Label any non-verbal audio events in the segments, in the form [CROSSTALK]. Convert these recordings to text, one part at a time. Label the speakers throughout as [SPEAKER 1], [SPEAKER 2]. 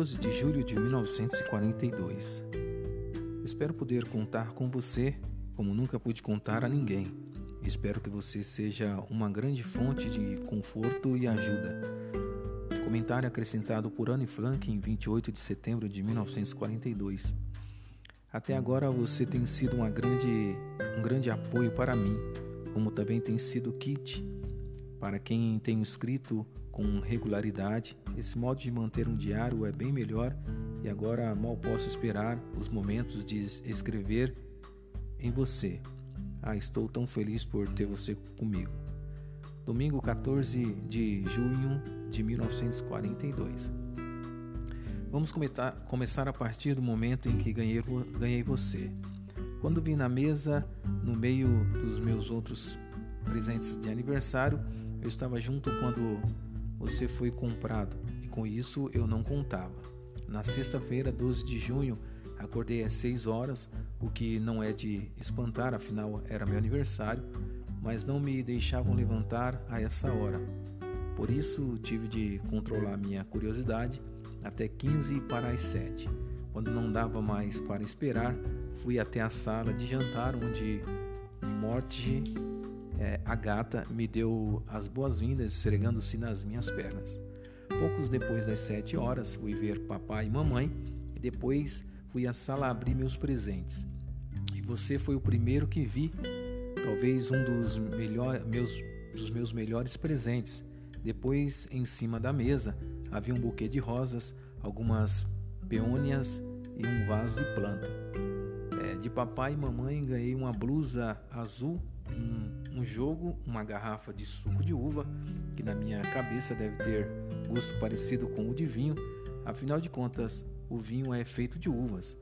[SPEAKER 1] 12 de julho de 1942. Espero poder contar com você como nunca pude contar a ninguém. Espero que você seja uma grande fonte de conforto e ajuda. Comentário acrescentado por Anne Frank em 28 de setembro de 1942. Até agora você tem sido uma grande, um grande apoio para mim, como também tem sido Kit. Para quem tenho escrito com regularidade, esse modo de manter um diário é bem melhor e agora mal posso esperar os momentos de escrever em você. Ah, estou tão feliz por ter você comigo. Domingo 14 de junho de 1942. Vamos começar a partir do momento em que ganhei, ganhei você. Quando vi na mesa, no meio dos meus outros presentes de aniversário, eu estava junto quando você foi comprado e com isso eu não contava. Na sexta-feira, 12 de junho, acordei às 6 horas, o que não é de espantar, afinal era meu aniversário, mas não me deixavam levantar a essa hora. Por isso tive de controlar minha curiosidade até 15 para as 7. Quando não dava mais para esperar, fui até a sala de jantar onde Morte é, a gata me deu as boas-vindas esfregando-se nas minhas pernas. Poucos depois das sete horas, fui ver papai e mamãe e depois fui à sala abrir meus presentes. E você foi o primeiro que vi, talvez um dos, melhor, meus, dos meus melhores presentes. Depois, em cima da mesa, havia um buquê de rosas, algumas peônias e um vaso de planta. É, de papai e mamãe ganhei uma blusa azul um, um jogo, uma garrafa de suco de uva, que na minha cabeça deve ter gosto parecido com o de vinho, afinal de contas, o vinho é feito de uvas.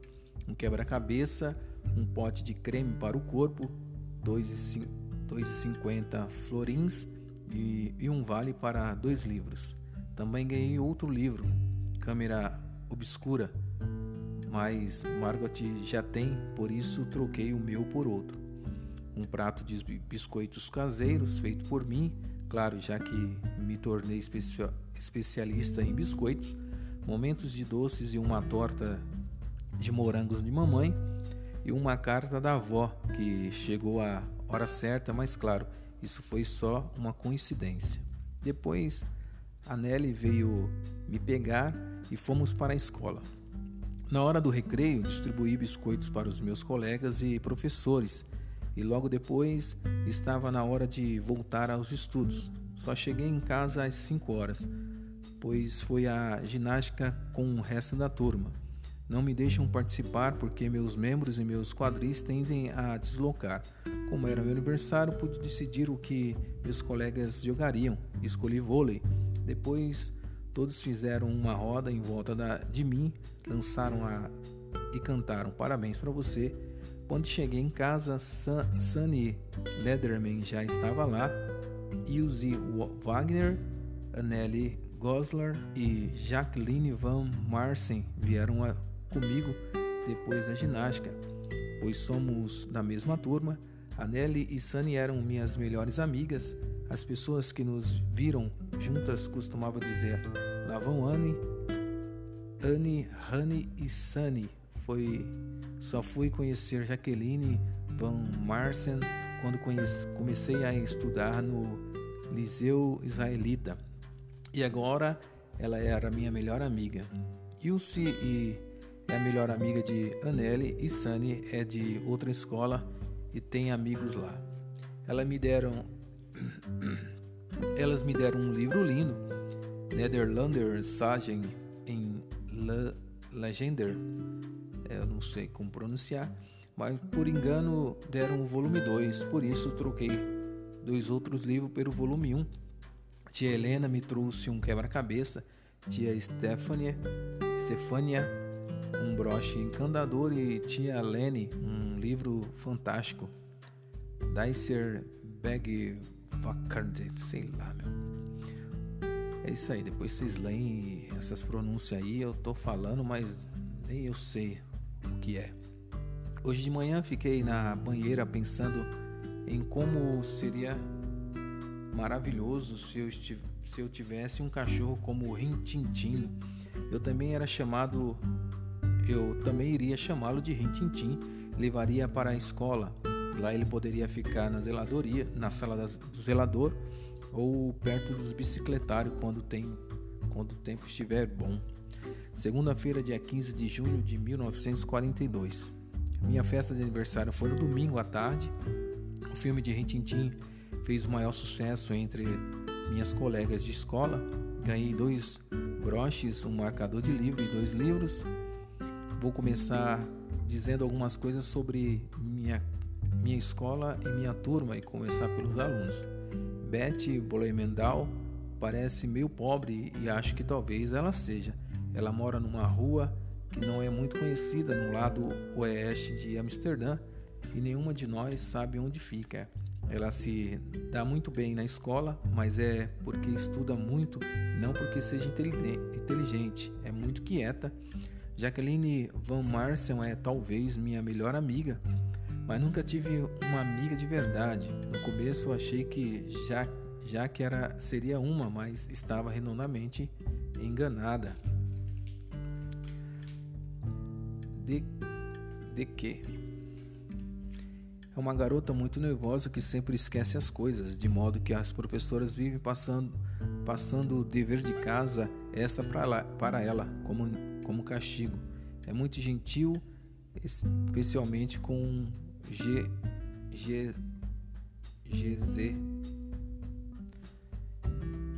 [SPEAKER 1] Um quebra-cabeça, um pote de creme para o corpo, 2,50 florins e, e um vale para dois livros. Também ganhei outro livro, Câmera Obscura, mas Margot já tem, por isso troquei o meu por outro um prato de biscoitos caseiros feito por mim, claro, já que me tornei especialista em biscoitos, momentos de doces e uma torta de morangos de mamãe e uma carta da avó que chegou à hora certa, mas claro, isso foi só uma coincidência. Depois, a Nelly veio me pegar e fomos para a escola. Na hora do recreio, distribuí biscoitos para os meus colegas e professores e logo depois estava na hora de voltar aos estudos. Só cheguei em casa às 5 horas, pois foi a ginástica com o resto da turma. Não me deixam participar porque meus membros e meus quadris tendem a deslocar. Como era meu aniversário, pude decidir o que meus colegas jogariam. Escolhi vôlei. Depois, todos fizeram uma roda em volta da, de mim, lançaram a e cantaram parabéns para você quando cheguei em casa, Sunny Lederman já estava lá. Ilse Wagner, Anneli Goslar e Jacqueline Van Marsen vieram a, comigo depois da ginástica, pois somos da mesma turma. Anneli e Sunny eram minhas melhores amigas. As pessoas que nos viram juntas costumavam dizer: lá vão Anne, Anne, Honey e Sunny foi só fui conhecer Jaqueline Van Marsen quando conheci, comecei a estudar no Liceu Israelita. E agora ela era minha melhor amiga. Ilse e é a melhor amiga de Anneli e Sunny é de outra escola e tem amigos lá. Elas me deram [COUGHS] elas me deram um livro lindo, Nederlander Sagen em Le Legender eu não sei como pronunciar, mas por engano deram o volume 2, por isso troquei dois outros livros pelo volume 1. Um. Tia Helena me trouxe um quebra-cabeça, tia Stefania, Stefania um broche encantador e tia Lene um livro fantástico. Dicer Bag Vacante, sei lá, meu. É isso aí, depois vocês leem essas pronúncias aí, eu tô falando, mas nem eu sei o que é. Hoje de manhã fiquei na banheira pensando em como seria maravilhoso se eu, se eu tivesse um cachorro como o Rintintino. Eu também era chamado, eu também iria chamá-lo de Rintintim, levaria para a escola. Lá ele poderia ficar na zeladoria, na sala do zelador ou perto dos bicicletários quando tem quando o tempo estiver bom. Segunda-feira, dia 15 de junho de 1942. Minha festa de aniversário foi no domingo à tarde. O filme de Rintintim fez o maior sucesso entre minhas colegas de escola. Ganhei dois broches, um marcador de livro e dois livros. Vou começar dizendo algumas coisas sobre minha, minha escola e minha turma e começar pelos alunos. Beth Bolemendal parece meio pobre e acho que talvez ela seja. Ela mora numa rua que não é muito conhecida no lado oeste de Amsterdã e nenhuma de nós sabe onde fica. Ela se dá muito bem na escola, mas é porque estuda muito não porque seja inteligente. É muito quieta. Jacqueline Van Marsen é talvez minha melhor amiga, mas nunca tive uma amiga de verdade. No começo achei que já, já que era seria uma, mas estava redondamente enganada. De, de que? É uma garota muito nervosa que sempre esquece as coisas, de modo que as professoras vivem passando, passando o dever de casa esta para ela, como, como castigo. É muito gentil, especialmente com G, G, GZ.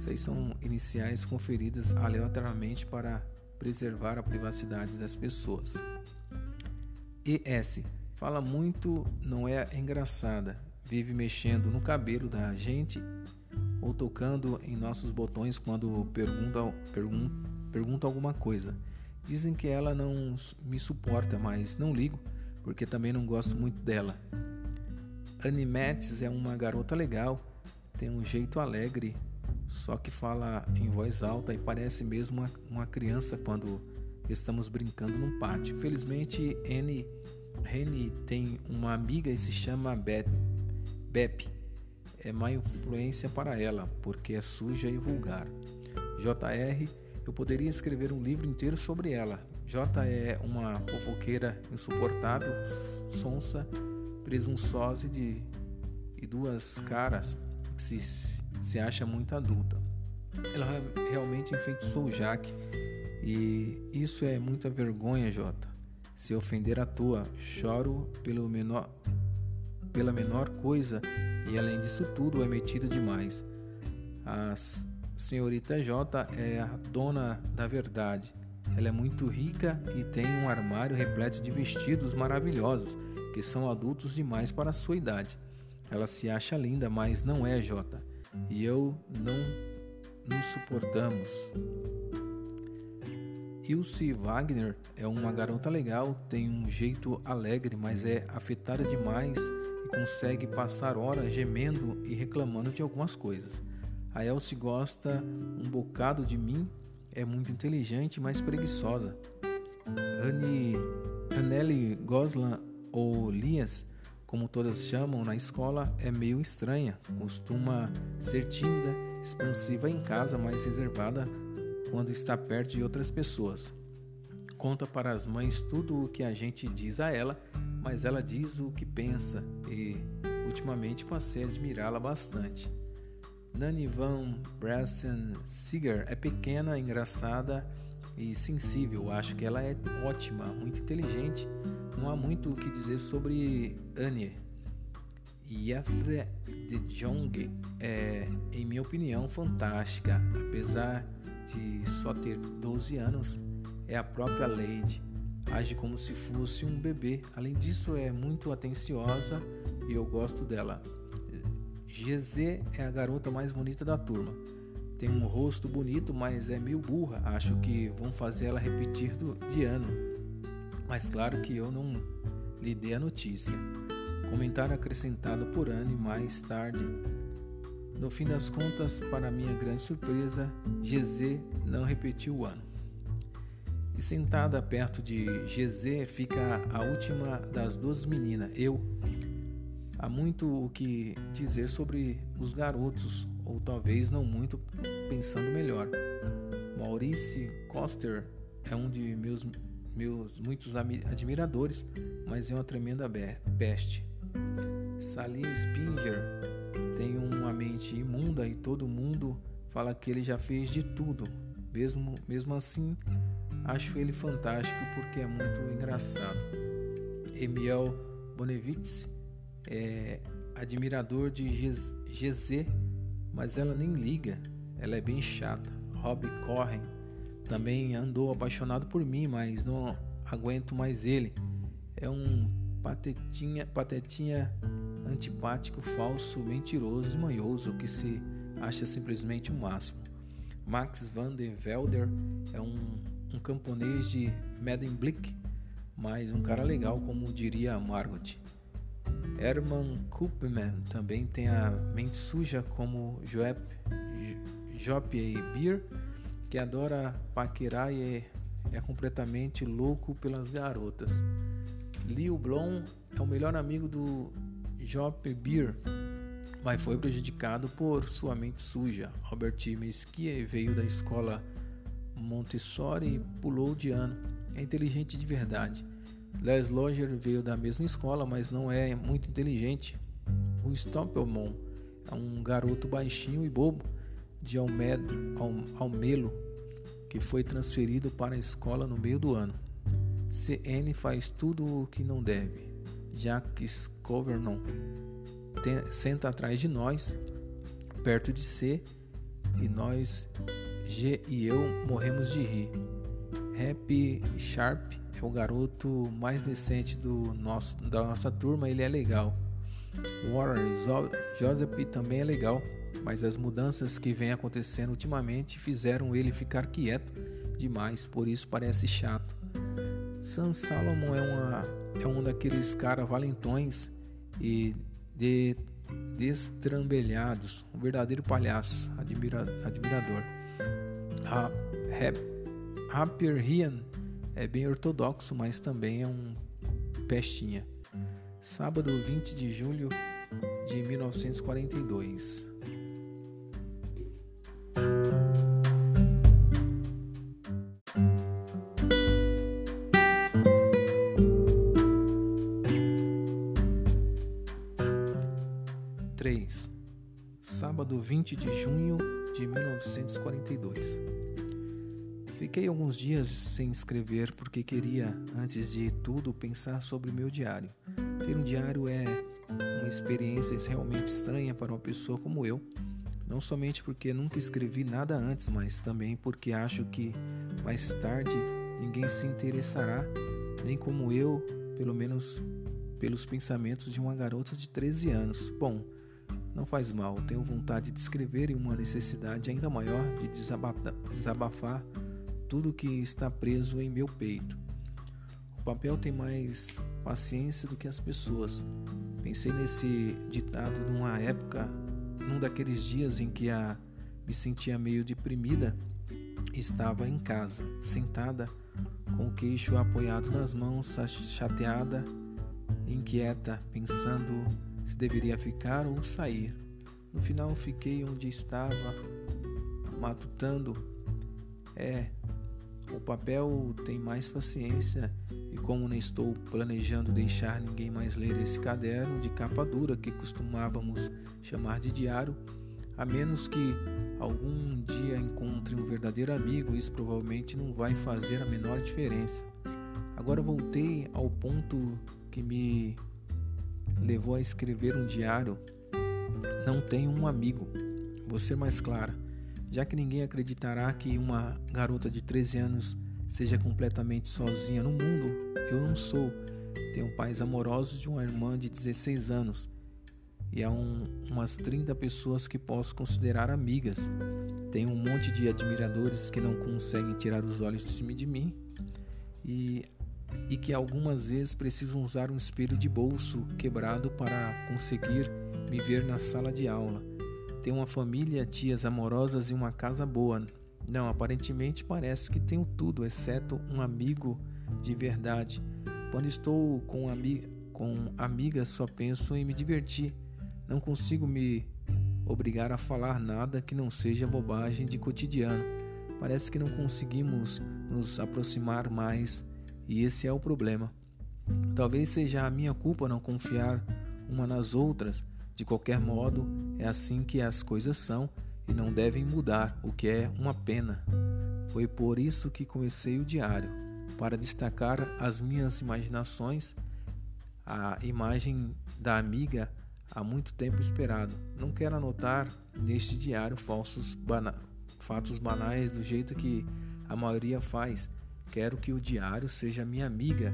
[SPEAKER 1] Essas são iniciais conferidas aleatoriamente para preservar a privacidade das pessoas. ES Fala muito, não é engraçada. Vive mexendo no cabelo da gente ou tocando em nossos botões quando pergunta, pergun pergunta alguma coisa. Dizem que ela não me suporta, mas não ligo, porque também não gosto muito dela. Animetes é uma garota legal, tem um jeito alegre, só que fala em voz alta e parece mesmo uma, uma criança quando estamos brincando num pátio. Felizmente, N Reni tem uma amiga e se chama Beth. Bep. É má influência para ela, porque é suja e vulgar. JR, eu poderia escrever um livro inteiro sobre ela. J é uma fofoqueira insuportável, sonsa, presunçosa de, e duas caras que se, se acha muito adulta. Ela realmente enfeitiçou Jack e isso é muita vergonha, Jota se ofender a tua, choro pelo menor, pela menor coisa e além disso tudo é metido demais. A senhorita J é a dona da verdade. Ela é muito rica e tem um armário repleto de vestidos maravilhosos que são adultos demais para a sua idade. Ela se acha linda, mas não é J. E eu não nos suportamos. Ilse Wagner é uma garota legal, tem um jeito alegre, mas é afetada demais e consegue passar horas gemendo e reclamando de algumas coisas. A Elsie gosta um bocado de mim, é muito inteligente, mas preguiçosa. Anne, Anneli Goslan ou Lias, como todas chamam na escola, é meio estranha, costuma ser tímida, expansiva em casa, mas reservada quando está perto de outras pessoas. Conta para as mães tudo o que a gente diz a ela, mas ela diz o que pensa e ultimamente passei a admirá-la bastante. Nani Van Brassen Seeger é pequena, engraçada e sensível. Acho que ela é ótima, muito inteligente. Não há muito o que dizer sobre Annie. Yafre de Jong é, em minha opinião, fantástica, apesar de só ter 12 anos, é a própria Lady. Age como se fosse um bebê. Além disso, é muito atenciosa e eu gosto dela. GZ é a garota mais bonita da turma. Tem um rosto bonito, mas é meio burra. Acho que vão fazer ela repetir do, de ano. Mas claro que eu não lhe dei a notícia. Comentário acrescentado por Anne mais tarde no fim das contas, para minha grande surpresa, GZ não repetiu o ano. E sentada perto de GZ fica a última das duas meninas, eu. Há muito o que dizer sobre os garotos, ou talvez não muito, pensando melhor. Maurice Coster é um de meus, meus muitos admiradores, mas é uma tremenda peste. Salim Spinger tem uma mente imunda e todo mundo fala que ele já fez de tudo. Mesmo, mesmo assim, acho ele fantástico porque é muito engraçado. Emiel Bonevitz é admirador de GZ, mas ela nem liga, ela é bem chata. Rob Corren também andou apaixonado por mim, mas não aguento mais ele. É um patetinha, patetinha antipático, falso, mentiroso manhoso que se acha simplesmente o máximo. Max van der Velder é um, um camponês de Medemblik, mas um cara legal, como diria Margot. Herman Koopman também tem a mente suja como Joep, Jop e Beer, que adora paquerar e é completamente louco pelas garotas. Leo Blom é o melhor amigo do Jop Beer, mas foi prejudicado por sua mente suja. Robert Mesquia veio da escola Montessori e pulou de ano. É inteligente de verdade. Les Loger veio da mesma escola, mas não é muito inteligente. O Stoppelmon é um garoto baixinho e bobo de Almedo, Almelo que foi transferido para a escola no meio do ano. CN faz tudo o que não deve. Jacques Covernon senta atrás de nós, perto de C, e nós, G e eu, morremos de rir. Happy Sharp é o garoto mais decente do nosso, da nossa turma, ele é legal. Warren Joseph também é legal, mas as mudanças que vêm acontecendo ultimamente fizeram ele ficar quieto demais, por isso parece chato. San Salomon é, uma, é um daqueles caras valentões e de destrambelhados, um verdadeiro palhaço, admira, admirador. A Rapper Rian é bem ortodoxo, mas também é um pestinha. Sábado 20 de julho de 1942. Sábado 20 de junho de 1942. Fiquei alguns dias sem escrever porque queria, antes de tudo, pensar sobre o meu diário. Ter um diário é uma experiência realmente estranha para uma pessoa como eu, não somente porque nunca escrevi nada antes, mas também porque acho que mais tarde ninguém se interessará, nem como eu, pelo menos pelos pensamentos de uma garota de 13 anos. Bom, não faz mal, tenho vontade de escrever e uma necessidade ainda maior de desabafar tudo que está preso em meu peito. O papel tem mais paciência do que as pessoas. Pensei nesse ditado numa época, num daqueles dias em que a me sentia meio deprimida. Estava em casa, sentada, com o queixo apoiado nas mãos, chateada, inquieta, pensando deveria ficar ou sair. No final fiquei onde estava, matutando. É, o papel tem mais paciência e como não estou planejando deixar ninguém mais ler esse caderno de capa dura que costumávamos chamar de diário, a menos que algum dia encontre um verdadeiro amigo, isso provavelmente não vai fazer a menor diferença. Agora voltei ao ponto que me levou a escrever um diário. Não tenho um amigo. Ser mais clara já que ninguém acreditará que uma garota de 13 anos seja completamente sozinha no mundo, eu não sou. Tenho pais amorosos de uma irmã de 16 anos e há um, umas 30 pessoas que posso considerar amigas. Tenho um monte de admiradores que não conseguem tirar os olhos de cima de mim e, e que algumas vezes precisam usar um espelho de bolso quebrado para conseguir me ver na sala de aula. Tenho uma família, tias amorosas e uma casa boa. Não, aparentemente parece que tenho tudo, exceto um amigo de verdade. Quando estou com, ami com amigas, só penso em me divertir. Não consigo me obrigar a falar nada que não seja bobagem de cotidiano. parece que não conseguimos nos aproximar mais e esse é o problema. Talvez seja a minha culpa não confiar uma nas outras. De qualquer modo, é assim que as coisas são e não devem mudar, o que é uma pena. Foi por isso que comecei o diário, para destacar as minhas imaginações, a imagem da amiga há muito tempo esperado. Não quero anotar neste diário falsos bana fatos banais do jeito que a maioria faz. Quero que o diário seja minha amiga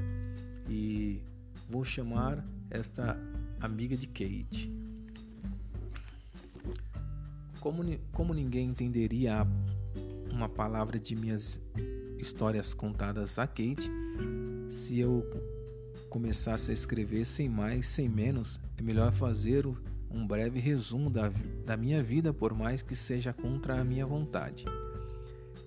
[SPEAKER 1] e vou chamar esta amiga de Kate. Como, como ninguém entenderia uma palavra de minhas histórias contadas a Kate, se eu começasse a escrever sem mais, sem menos, é melhor fazer um breve resumo da, da minha vida, por mais que seja contra a minha vontade.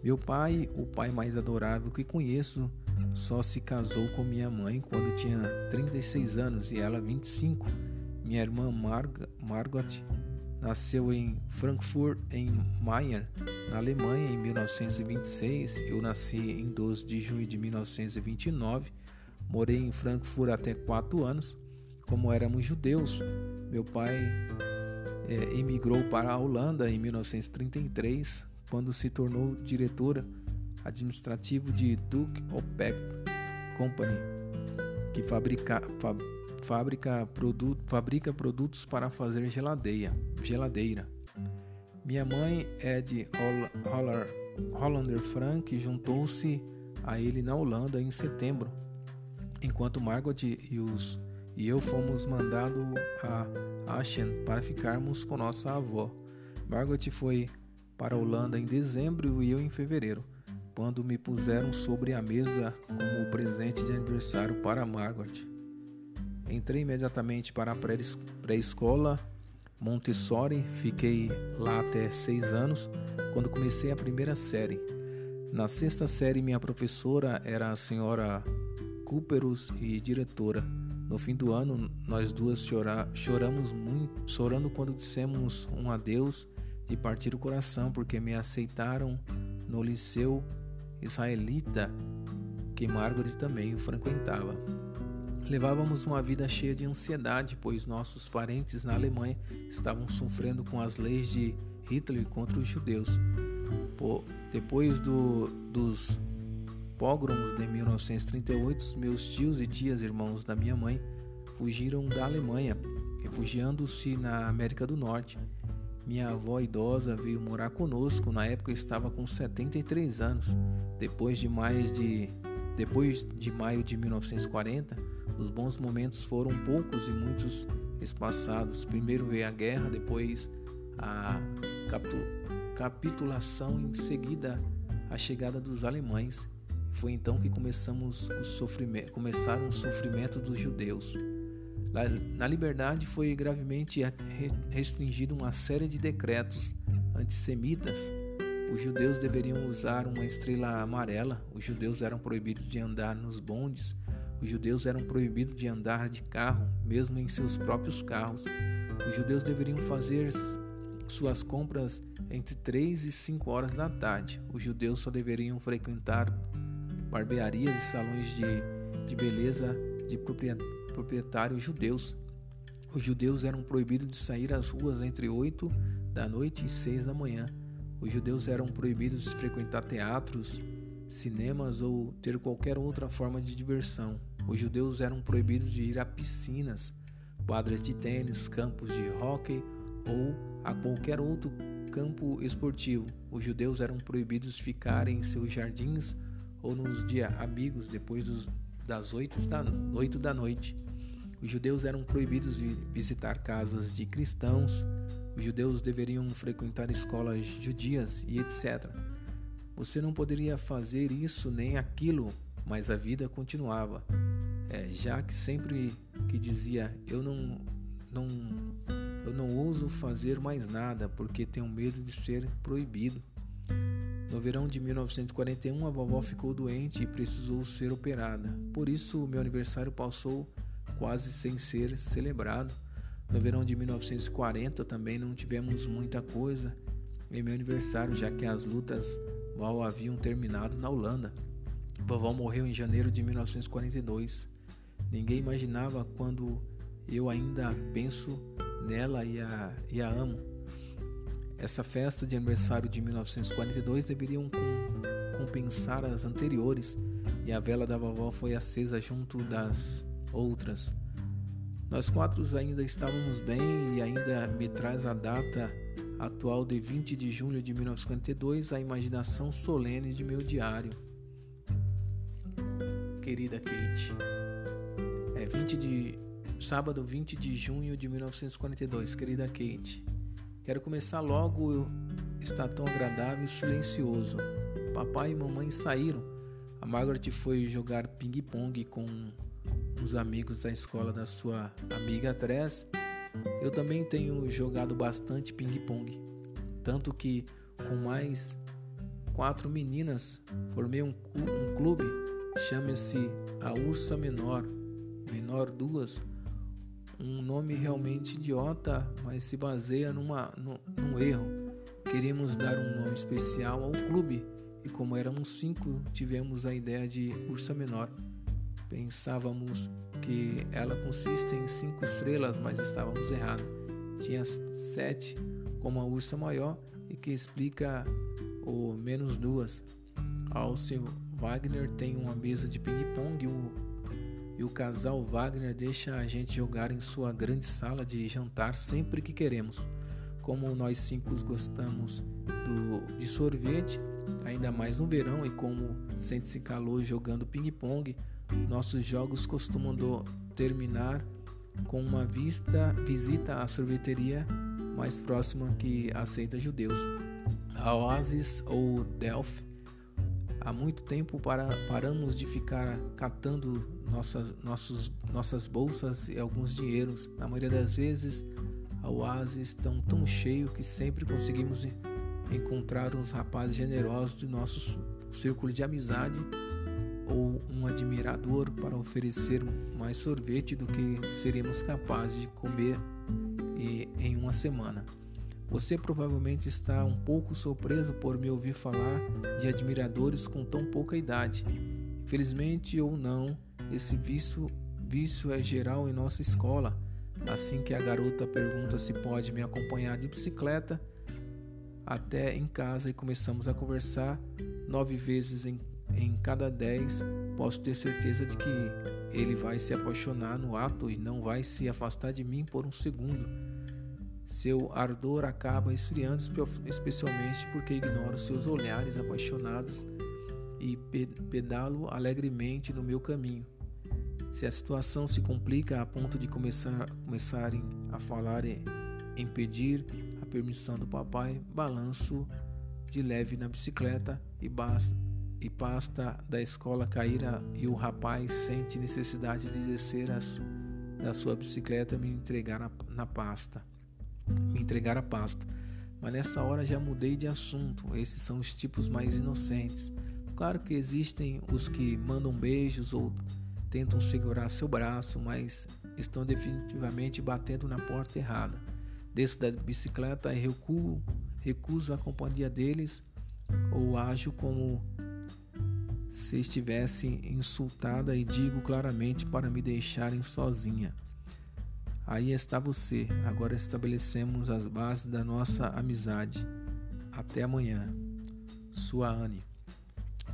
[SPEAKER 1] Meu pai, o pai mais adorável que conheço, só se casou com minha mãe quando tinha 36 anos e ela 25. Minha irmã Marg Margot nasceu em Frankfurt em Main, na Alemanha, em 1926. Eu nasci em 12 de junho de 1929. Morei em Frankfurt até 4 anos. Como éramos judeus, meu pai é, emigrou para a Holanda em 1933, quando se tornou diretor administrativo de Duke Opec Company, que fabrica, fa, fabrica, produ, fabrica produtos para fazer geladeira. geladeira. Minha mãe é de Holler, Hollander Frank juntou-se a ele na Holanda em setembro, enquanto Margot e os e eu fomos mandados a Aachen para ficarmos com nossa avó. Margot foi para a Holanda em dezembro e eu em fevereiro, quando me puseram sobre a mesa como presente de aniversário para Margot. Entrei imediatamente para a pré-escola Montessori, fiquei lá até seis anos, quando comecei a primeira série. Na sexta série, minha professora era a senhora Cooperus e diretora. No fim do ano, nós duas chora, choramos muito, chorando quando dissemos um adeus de partir o coração, porque me aceitaram no liceu israelita que Margaret também frequentava. Levávamos uma vida cheia de ansiedade, pois nossos parentes na Alemanha estavam sofrendo com as leis de Hitler contra os judeus. depois do, dos pogroms de 1938, meus tios e tias irmãos da minha mãe fugiram da Alemanha, refugiando-se na América do Norte. Minha avó idosa veio morar conosco, na época estava com 73 anos. Depois de mais de depois de maio de 1940, os bons momentos foram poucos e muitos espaçados. Primeiro veio a guerra, depois a capitulação, em seguida a chegada dos alemães. Foi então que começamos o sofrimento, começaram os sofrimentos dos judeus. Na liberdade foi gravemente restringido uma série de decretos antissemitas. Os judeus deveriam usar uma estrela amarela, os judeus eram proibidos de andar nos bondes, os judeus eram proibidos de andar de carro, mesmo em seus próprios carros. Os judeus deveriam fazer suas compras entre 3 e 5 horas da tarde. Os judeus só deveriam frequentar barbearias e salões de, de beleza de proprietários judeus. Os judeus eram proibidos de sair às ruas entre 8 da noite e 6 da manhã. Os judeus eram proibidos de frequentar teatros, cinemas ou ter qualquer outra forma de diversão. Os judeus eram proibidos de ir a piscinas, quadras de tênis, campos de hóquei ou a qualquer outro campo esportivo. Os judeus eram proibidos de ficar em seus jardins ou nos dias amigos depois dos, das 8 da, 8 da noite. Os judeus eram proibidos de visitar casas de cristãos, os judeus deveriam frequentar escolas judias e etc. Você não poderia fazer isso nem aquilo, mas a vida continuava. É, já que sempre que dizia eu não, não, eu não ouso fazer mais nada porque tenho medo de ser proibido. No verão de 1941, a vovó ficou doente e precisou ser operada. Por isso, meu aniversário passou quase sem ser celebrado. No verão de 1940 também não tivemos muita coisa em meu aniversário, já que as lutas mal haviam terminado na Holanda. Vovó morreu em janeiro de 1942. Ninguém imaginava quando eu ainda penso nela e a, e a amo. Essa festa de aniversário de 1942 deveriam com, compensar as anteriores e a vela da vovó foi acesa junto das outras. Nós quatro ainda estávamos bem e ainda me traz a data atual de 20 de junho de 1952 a imaginação solene de meu diário. Querida Kate, é 20 de sábado 20 de junho de 1942, querida Kate. Quero começar logo, está tão agradável e silencioso. Papai e mamãe saíram. A Margaret foi jogar ping-pong com os amigos da escola da sua amiga Tress. Eu também tenho jogado bastante ping-pong, tanto que com mais quatro meninas formei um, clube, chama-se a Ursa Menor, Menor Duas, um nome realmente idiota, mas se baseia numa, num, num erro. Queríamos dar um nome especial ao clube e como éramos cinco, tivemos a ideia de Ursa Menor. Pensávamos que ela consiste em cinco estrelas, mas estávamos errados. Tinha sete, como a ursa maior, e que explica o menos duas. Alceu Wagner tem uma mesa de ping-pong e o casal Wagner deixa a gente jogar em sua grande sala de jantar sempre que queremos. Como nós cinco gostamos do, de sorvete, ainda mais no verão, e como sente-se calor jogando ping-pong, nossos jogos costumam do, terminar com uma vista, visita à sorveteria mais próxima que aceita judeus. A Oasis ou Delphi. Há muito tempo para, paramos de ficar catando nossas, nossos, nossas bolsas e alguns dinheiros. Na maioria das vezes, a Oasis estão tão cheio que sempre conseguimos encontrar uns rapazes generosos de nosso círculo de amizade ou um admirador para oferecer mais sorvete do que seríamos capazes de comer em uma semana. Você provavelmente está um pouco surpreso por me ouvir falar de admiradores com tão pouca idade. Infelizmente ou não, esse vício, vício é geral em nossa escola. Assim que a garota pergunta se pode me acompanhar de bicicleta até em casa e começamos a conversar, nove vezes em em cada dez, posso ter certeza de que ele vai se apaixonar no ato e não vai se afastar de mim por um segundo. Seu ardor acaba esfriando, especialmente porque ignoro seus olhares apaixonados e pedalo alegremente no meu caminho. Se a situação se complica a ponto de começar, começarem a falar em pedir a permissão do papai, balanço de leve na bicicleta e basta e pasta da escola caíra e o rapaz sente necessidade de descer as, da sua bicicleta e me entregar a, na pasta. Me entregar a pasta. Mas nessa hora já mudei de assunto. Esses são os tipos mais inocentes. Claro que existem os que mandam beijos ou tentam segurar seu braço, mas estão definitivamente batendo na porta errada. Desço da bicicleta e recuo, recuso a companhia deles ou ajo como se estivesse insultada e digo claramente para me deixarem sozinha. Aí está você. Agora estabelecemos as bases da nossa amizade. Até amanhã. Sua Anne.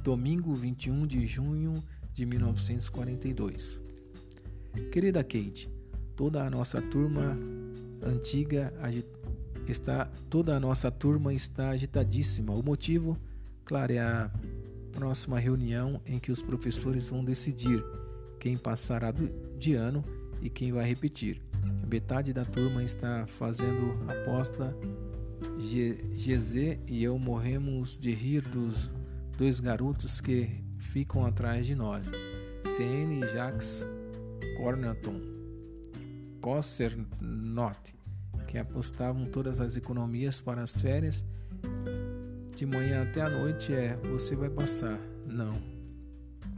[SPEAKER 1] Domingo 21 de junho de 1942. Querida Kate, toda a nossa turma antiga está toda a nossa turma está agitadíssima. O motivo, claro, é a próxima reunião em que os professores vão decidir quem passará de ano e quem vai repetir. Metade da turma está fazendo aposta. GZ e eu morremos de rir dos dois garotos que ficam atrás de nós. CN e Jacques Cornerton Cossernot, que apostavam todas as economias para as férias de manhã até a noite é: você vai passar. Não,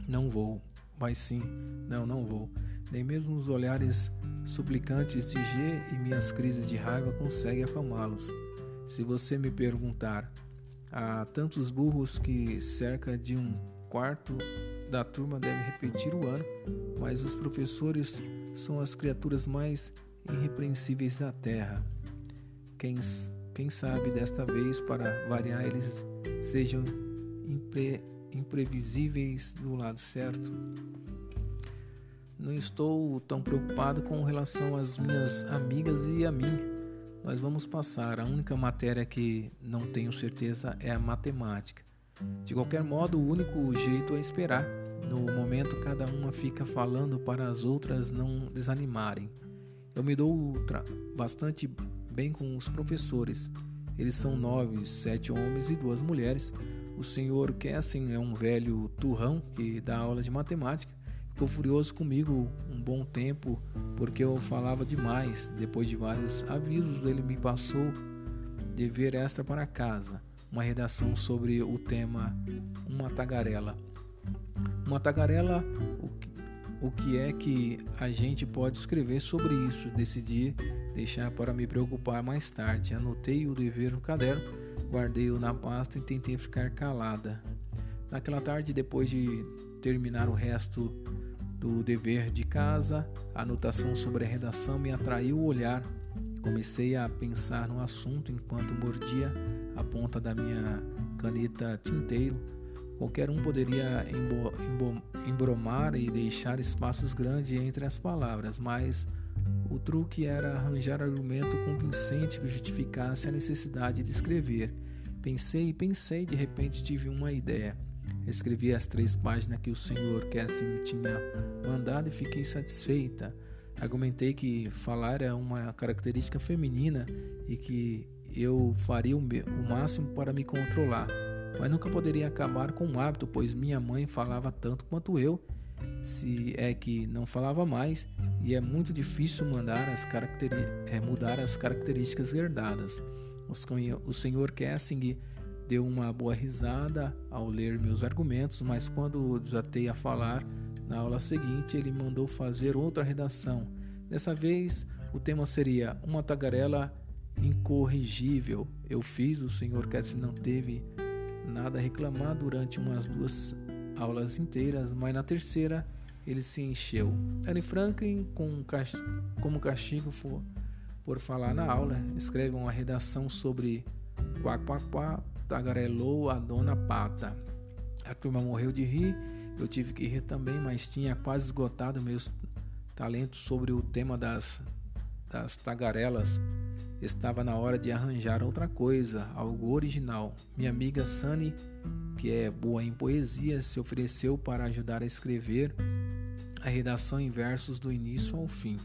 [SPEAKER 1] não vou. Vai sim, não, não vou. Nem mesmo os olhares suplicantes de G e minhas crises de raiva conseguem acalmá-los. Se você me perguntar Há tantos burros que cerca de um quarto da turma deve repetir o ano, mas os professores são as criaturas mais irrepreensíveis da terra. Quem, quem sabe desta vez, para variar, eles sejam impre, imprevisíveis do lado certo? Não estou tão preocupado com relação às minhas amigas e a mim. Nós vamos passar. A única matéria que não tenho certeza é a matemática. De qualquer modo, o único jeito é esperar. No momento, cada uma fica falando para as outras não desanimarem. Eu me dou bastante bem com os professores. Eles são nove, sete homens e duas mulheres. O senhor Kessen é um velho turrão que dá aula de matemática. Ficou furioso comigo um bom tempo porque eu falava demais. Depois de vários avisos, ele me passou dever extra para casa uma redação sobre o tema Uma Tagarela. Uma tagarela, o que, o que é que a gente pode escrever sobre isso? Decidi deixar para me preocupar mais tarde. Anotei o dever no caderno, guardei-o na pasta e tentei ficar calada. Naquela tarde, depois de terminar o resto do dever de casa, a anotação sobre a redação me atraiu o olhar. Comecei a pensar no assunto enquanto mordia a ponta da minha caneta tinteiro. Qualquer um poderia embromar e deixar espaços grandes entre as palavras, mas o truque era arranjar argumento convincente que justificasse a necessidade de escrever. Pensei e pensei, de repente tive uma ideia. Escrevi as três páginas que o Sr. Cassim tinha mandado e fiquei satisfeita. Argumentei que falar é uma característica feminina e que eu faria o, o máximo para me controlar, mas nunca poderia acabar com o hábito, pois minha mãe falava tanto quanto eu, se é que não falava mais, e é muito difícil as é, mudar as características herdadas. O senhor Kessing deu uma boa risada ao ler meus argumentos, mas quando desatei a falar, na aula seguinte ele mandou fazer outra redação. Dessa vez, o tema seria Uma tagarela incorrigível eu fiz, o Sr. Cassie não teve nada a reclamar durante umas duas aulas inteiras, mas na terceira ele se encheu. Anne Franklin, com, como castigo for, por falar na aula, escreve uma redação sobre quá quá quá, tagarelou a dona Pata. A turma morreu de rir, eu tive que rir também, mas tinha quase esgotado meus talentos sobre o tema das, das tagarelas Estava na hora de arranjar outra coisa, algo original. Minha amiga Sunny, que é boa em poesia, se ofereceu para ajudar a escrever a redação em versos do início ao fim.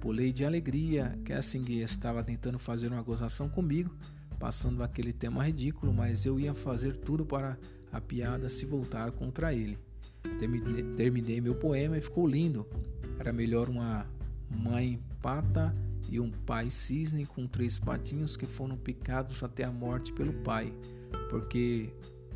[SPEAKER 1] Pulei de alegria. Kessing estava tentando fazer uma gozação comigo, passando aquele tema ridículo, mas eu ia fazer tudo para a piada se voltar contra ele. Terminei, meu poema e ficou lindo. Era melhor uma mãe pata e um pai cisne com três patinhos que foram picados até a morte pelo pai, porque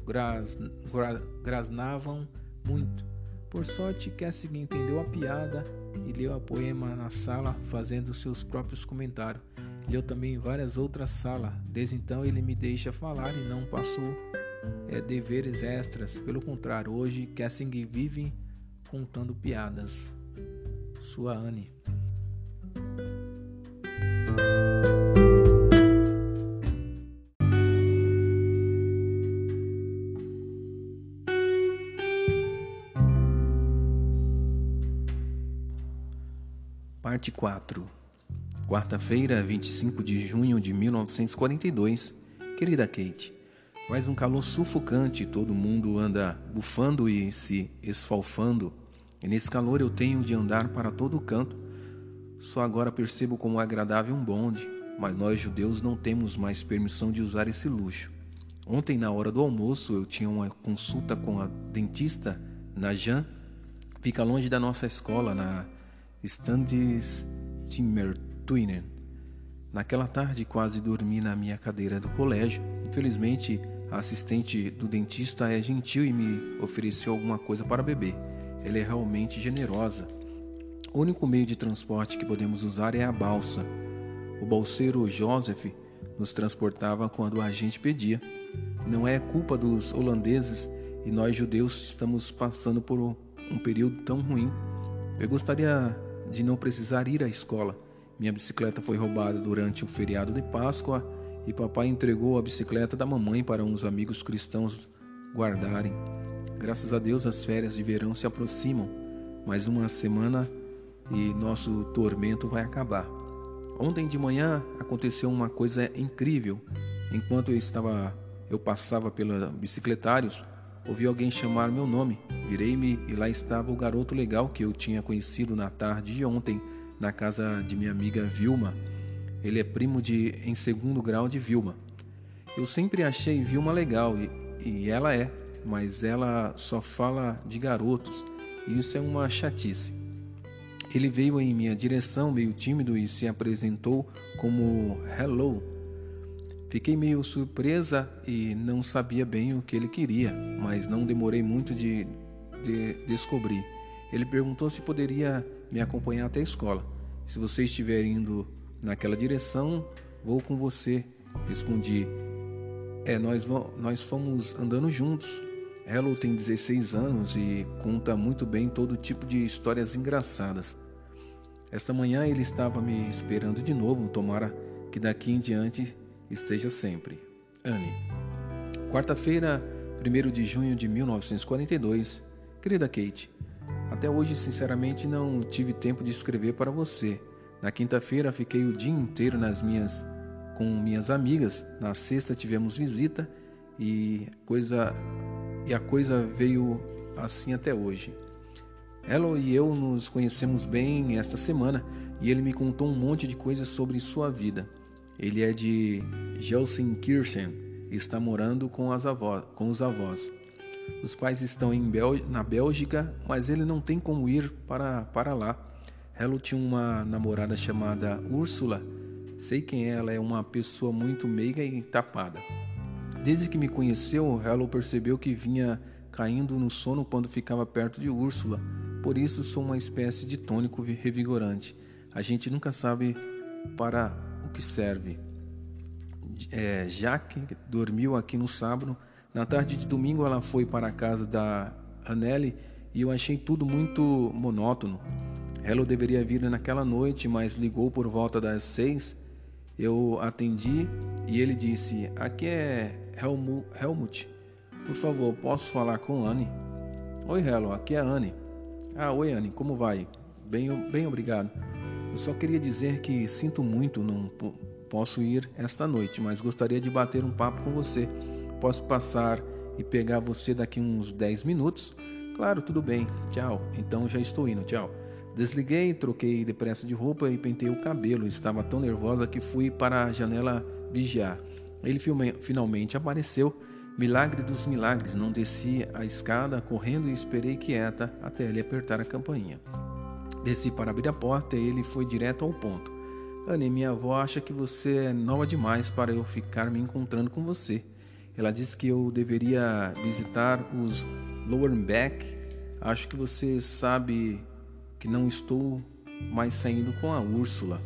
[SPEAKER 1] gras, gra, grasnavam muito. Por sorte, Cassidy entendeu a piada e leu a poema na sala, fazendo seus próprios comentários. Leu também em várias outras salas. Desde então, ele me deixa falar e não passou é, deveres extras. Pelo contrário, hoje, Cassidy vive contando piadas. Sua Anne. Parte 4 Quarta-feira, 25 de junho de 1942. Querida Kate, faz um calor sufocante, todo mundo anda bufando e se esfalfando. E nesse calor eu tenho de andar para todo canto. Só agora percebo como é agradável um bonde, mas nós judeus não temos mais permissão de usar esse luxo. Ontem, na hora do almoço, eu tinha uma consulta com a dentista na Jan, fica longe da nossa escola, na Standes Naquela tarde quase dormi na minha cadeira do colégio. Infelizmente, a assistente do dentista é gentil e me ofereceu alguma coisa para beber. Ela é realmente generosa. O único meio de transporte que podemos usar é a balsa. O balseiro Joseph nos transportava quando a gente pedia. Não é culpa dos holandeses e nós judeus estamos passando por um período tão ruim. Eu gostaria de não precisar ir à escola. Minha bicicleta foi roubada durante o feriado de Páscoa e papai entregou a bicicleta da mamãe para uns amigos cristãos guardarem. Graças a Deus as férias de verão se aproximam. Mais uma semana e nosso tormento vai acabar. Ontem de manhã aconteceu uma coisa incrível. Enquanto eu estava eu passava pela bicicletários, ouvi alguém chamar meu nome. Virei-me e lá estava o garoto legal que eu tinha conhecido na tarde de ontem na casa de minha amiga Vilma. Ele é primo de em segundo grau de Vilma. Eu sempre achei Vilma legal e, e ela é, mas ela só fala de garotos e isso é uma chatice. Ele veio em minha direção meio tímido e se apresentou como Hello. Fiquei meio surpresa e não sabia bem o que ele queria, mas não demorei muito de, de descobrir. Ele perguntou se poderia me acompanhar até a escola. Se você estiver indo naquela direção, vou com você. Respondi. É, nós, nós fomos andando juntos. Hello tem 16 anos e conta muito bem todo tipo de histórias engraçadas. Esta manhã ele estava me esperando de novo, tomara que daqui em diante esteja sempre. Anne. Quarta-feira, 1 de junho de 1942. Querida Kate, até hoje, sinceramente, não tive tempo de escrever para você. Na quinta-feira, fiquei o dia inteiro nas minhas com minhas amigas. Na sexta, tivemos visita e coisa e a coisa veio assim até hoje. Elo e eu nos conhecemos bem esta semana e ele me contou um monte de coisas sobre sua vida. Ele é de Gelsenkirchen e está morando com, avós, com os avós. Os pais estão Bel na Bélgica, mas ele não tem como ir para, para lá. Hello tinha uma namorada chamada Úrsula. Sei quem é, ela é uma pessoa muito meiga e tapada. Desde que me conheceu, Hello percebeu que vinha caindo no sono quando ficava perto de Úrsula. Por isso sou uma espécie de tônico revigorante. A gente nunca sabe para o que serve. É, Jaque dormiu aqui no sábado. Na tarde de domingo ela foi para a casa da Anneli e eu achei tudo muito monótono. Hello deveria vir naquela noite, mas ligou por volta das seis. Eu atendi e ele disse: Aqui é Helmut. Por favor, posso falar com Anne? Oi, Hello, aqui é Anne. Ah, oi, Anne, como vai? Bem, bem obrigado. Eu só queria dizer que sinto muito, não posso ir esta noite, mas gostaria de bater um papo com você. Posso passar e pegar você daqui uns 10 minutos? Claro, tudo bem. Tchau. Então já estou indo. Tchau. Desliguei, troquei depressa de roupa e pentei o cabelo. Estava tão nervosa que fui para a janela vigiar. Ele finalmente apareceu. Milagre dos milagres, não desci a escada correndo e esperei quieta até ele apertar a campainha. Desci para abrir a porta e ele foi direto ao ponto. Anne, minha avó acha que você é nova demais para eu ficar me encontrando com você. Ela disse que eu deveria visitar os Lowenbeck. Acho que você sabe que não estou mais saindo com a Úrsula.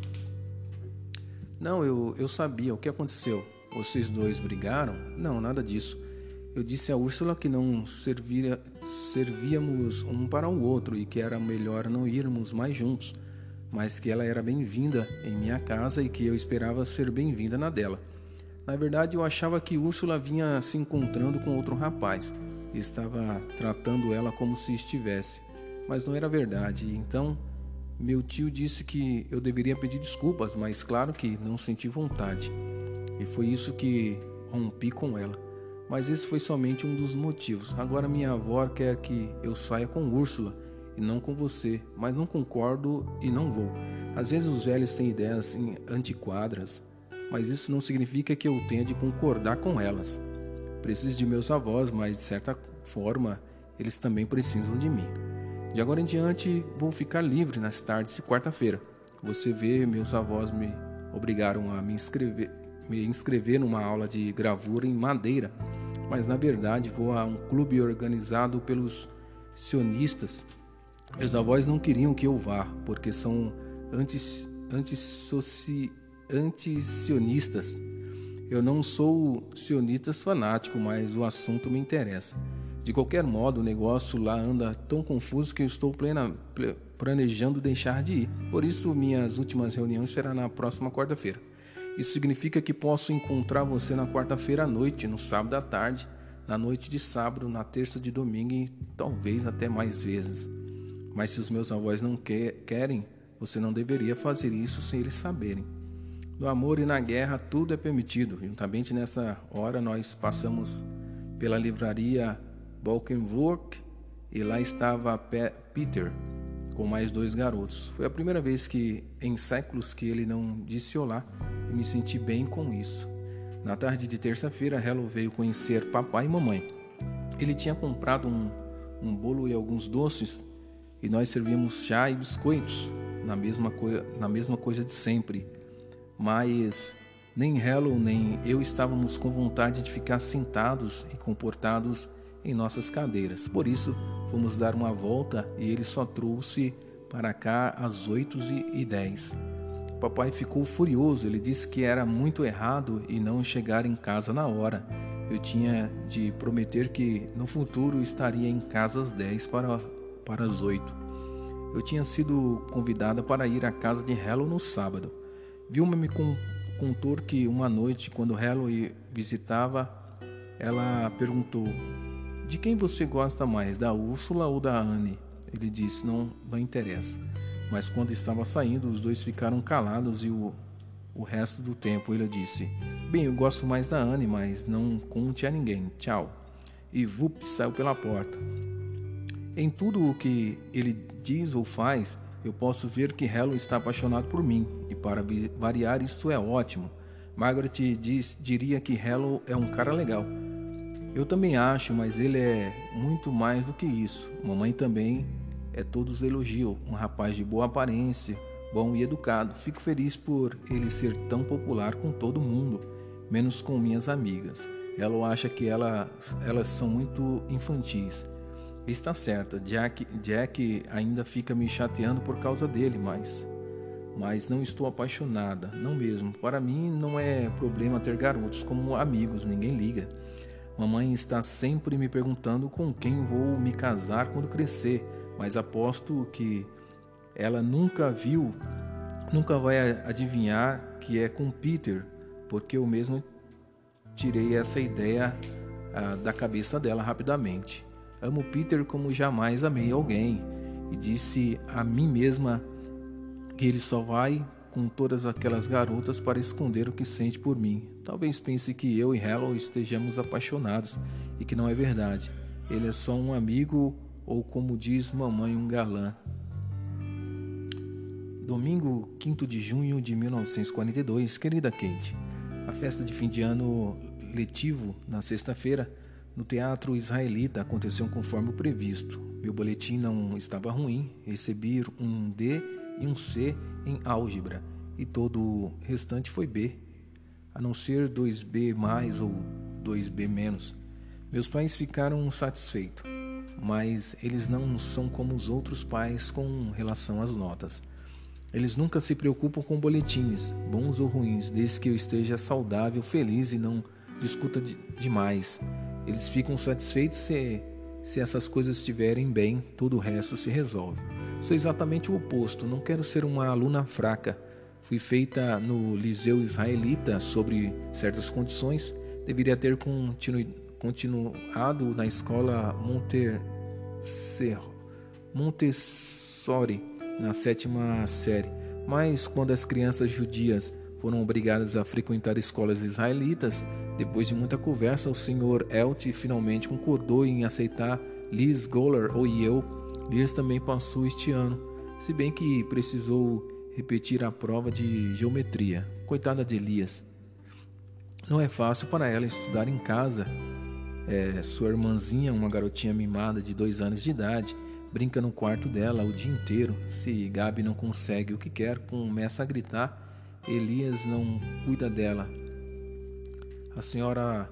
[SPEAKER 1] Não, eu, eu sabia. O que aconteceu? Vocês dois brigaram? Não, nada disso. Eu disse a Úrsula que não serviria, servíamos um para o outro e que era melhor não irmos mais juntos, mas que ela era bem-vinda em minha casa e que eu esperava ser bem-vinda na dela. Na verdade, eu achava que Úrsula vinha se encontrando com outro rapaz e estava tratando ela como se estivesse, mas não era verdade. Então, meu tio disse que eu deveria pedir desculpas, mas claro que não senti vontade. E foi isso que rompi com ela. Mas esse foi somente um dos motivos. Agora minha avó quer que eu saia com Úrsula e não com você, mas não concordo e não vou. Às vezes os velhos têm ideias antiquadas, mas isso não significa que eu tenha de concordar com elas. Preciso de meus avós, mas de certa forma eles também precisam de mim. De agora em diante vou ficar livre nas tardes de quarta-feira. Você vê, meus avós me obrigaram a me inscrever, me inscrever numa aula de gravura em madeira, mas na verdade vou a um clube organizado pelos sionistas. Meus avós não queriam que eu vá, porque são anti, antissoci, antisionistas. Eu não sou sionita fanático, mas o assunto me interessa. De qualquer modo, o negócio lá anda tão confuso que eu estou plena, planejando deixar de ir. Por isso, minhas últimas reuniões serão na próxima quarta-feira. Isso significa que posso encontrar você na quarta-feira à noite, no sábado à tarde, na noite de sábado, na terça de domingo e talvez até mais vezes. Mas se os meus avós não que querem, você não deveria fazer isso sem eles saberem. No amor e na guerra tudo é permitido. Juntamente nessa hora nós passamos pela livraria Balkenburg e lá estava Peter com mais dois garotos. Foi a primeira vez que em séculos que ele não disse olá e me senti bem com isso. Na tarde de terça-feira, Hello veio conhecer papai e mamãe. Ele tinha comprado um, um bolo e alguns doces e nós servíamos chá e biscoitos na mesma, na mesma coisa de sempre mas nem Hello nem eu estávamos com vontade de ficar sentados e comportados em nossas cadeiras. Por isso, fomos dar uma volta e ele só trouxe para cá às 8 e 10. Papai ficou furioso, ele disse que era muito errado e não chegar em casa na hora. Eu tinha de prometer que no futuro estaria em casa às 10 para, para as 8. Eu tinha sido convidada para ir à casa de Hello no sábado. Vilma me contou que uma noite, quando Halloween visitava, ela perguntou: De quem você gosta mais, da Úrsula ou da Anne? Ele disse: Não, não interessa. Mas quando estava saindo, os dois ficaram calados e o, o resto do tempo ele disse: Bem, eu gosto mais da Anne, mas não conte a ninguém. Tchau. E Vup saiu pela porta. Em tudo o que ele diz ou faz, eu posso ver que Helen está apaixonado por mim, e para variar isso é ótimo. Margaret diz, diria que Helen é um cara legal. Eu também acho, mas ele é muito mais do que isso. Mamãe também é todos elogio, um rapaz de boa aparência, bom e educado. Fico feliz por ele ser tão popular com todo mundo, menos com minhas amigas. Ela acha que elas, elas são muito infantis. Está certa, Jack, Jack ainda fica me chateando por causa dele, mas mas não estou apaixonada, não mesmo. Para mim não é problema ter garotos como amigos, ninguém liga. Mamãe está sempre me perguntando com quem vou me casar quando crescer, mas aposto que ela nunca viu, nunca vai adivinhar que é com Peter, porque eu mesmo tirei essa ideia ah, da cabeça dela rapidamente. Amo Peter como jamais amei alguém, e disse a mim mesma que ele só vai com todas aquelas garotas para esconder o que sente por mim. Talvez pense que eu e Hello estejamos apaixonados e que não é verdade. Ele é só um amigo ou, como diz mamãe, um galã. Domingo 5 de junho de 1942, querida Kate. A festa de fim de ano letivo na sexta-feira no teatro israelita aconteceu conforme o previsto. Meu boletim não estava ruim, recebi um D e um C em álgebra, e todo o restante foi B, a não ser 2B mais ou 2B menos. Meus pais ficaram satisfeitos, mas eles não são como os outros pais com relação às notas. Eles nunca se preocupam com boletins, bons ou ruins, desde que eu esteja saudável, feliz e não discuta de, demais. Eles ficam satisfeitos se, se essas coisas estiverem bem, todo o resto se resolve. Sou exatamente o oposto, não quero ser uma aluna fraca. Fui feita no Liceu Israelita sobre certas condições, deveria ter continu, continuado na escola Montessori na sétima série, mas quando as crianças judias foram obrigadas a frequentar escolas israelitas, depois de muita conversa, o Sr. Elt finalmente concordou em aceitar Liz Goller ou eu. Liz também passou este ano, se bem que precisou repetir a prova de geometria. Coitada de Elias. Não é fácil para ela estudar em casa. É, sua irmãzinha, uma garotinha mimada de dois anos de idade, brinca no quarto dela o dia inteiro. Se Gabi não consegue o que quer, começa a gritar. Elias não cuida dela, a senhora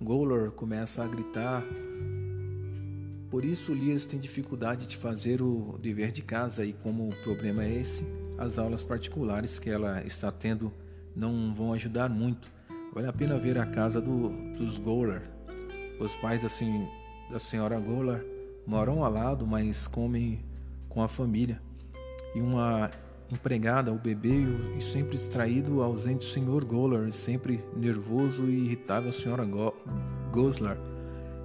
[SPEAKER 1] Gowler começa a gritar. Por isso, Lias tem dificuldade de fazer o dever de casa, e como o problema é esse, as aulas particulares que ela está tendo não vão ajudar muito. Vale a pena ver a casa do, dos Goller. Os pais assim, da senhora Goller moram ao lado, mas comem com a família. E uma empregada, o bebê e sempre distraído, ausente o senhor Goller, sempre nervoso e irritável a senhora Go Goslar.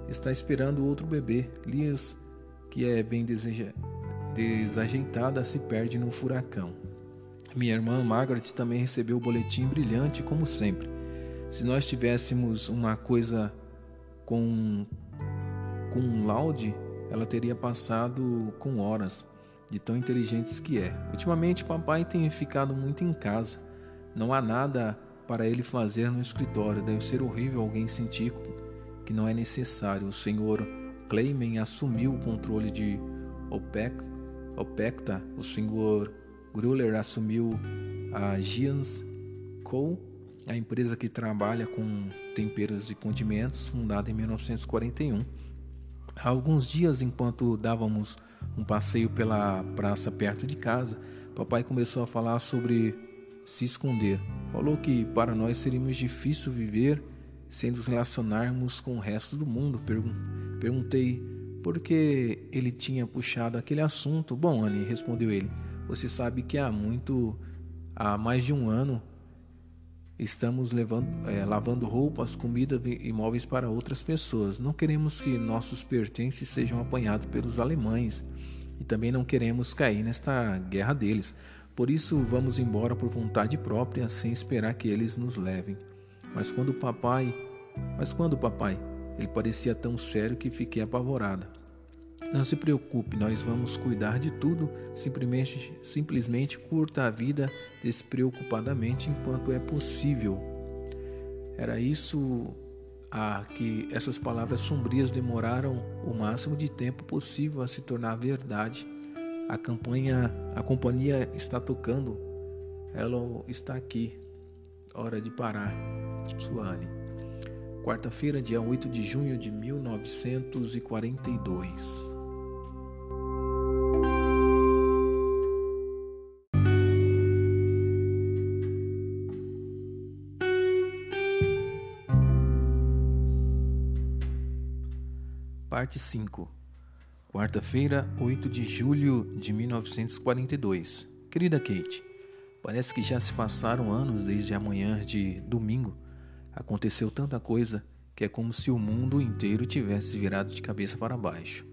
[SPEAKER 1] Está esperando outro bebê. Lias, que é bem desajeitada, se perde no furacão. Minha irmã Margaret também recebeu o boletim brilhante, como sempre. Se nós tivéssemos uma coisa com, com um laude, ela teria passado com horas, de tão inteligentes que é. Ultimamente, papai tem ficado muito em casa. Não há nada para ele fazer no escritório. Deve ser horrível alguém sentir que não é necessário. O senhor Clayman assumiu o controle de OPEC, OPECTA. O senhor Gruller assumiu a Giants Co., a empresa que trabalha com temperos e condimentos, fundada em 1941. Há alguns dias, enquanto dávamos um passeio pela praça perto de casa, papai começou a falar sobre se esconder. Falou que para nós seria difícil viver sem nos relacionarmos com o resto do mundo. Perguntei por que ele tinha puxado aquele assunto. Bom, Annie, respondeu ele, você sabe que há muito, há mais de um ano, estamos levando, é, lavando roupas, comida e imóveis para outras pessoas. Não queremos que nossos pertences sejam apanhados pelos alemães e também não queremos cair nesta guerra deles. Por isso vamos embora por vontade própria, sem esperar que eles nos levem. Mas quando o papai, mas quando papai, ele parecia tão sério que fiquei apavorada. Não se preocupe, nós vamos cuidar de tudo. Simplesmente, simplesmente curta a vida despreocupadamente enquanto é possível. Era isso a que essas palavras sombrias demoraram o máximo de tempo possível a se tornar verdade. A campanha, a companhia está tocando. Ela está aqui. Hora de parar. Suane. Quarta-feira, dia 8 de junho de 1942. Parte 5 Quarta-feira, 8 de julho de 1942 Querida Kate, parece que já se passaram anos desde a manhã de domingo. Aconteceu tanta coisa que é como se o mundo inteiro tivesse virado de cabeça para baixo.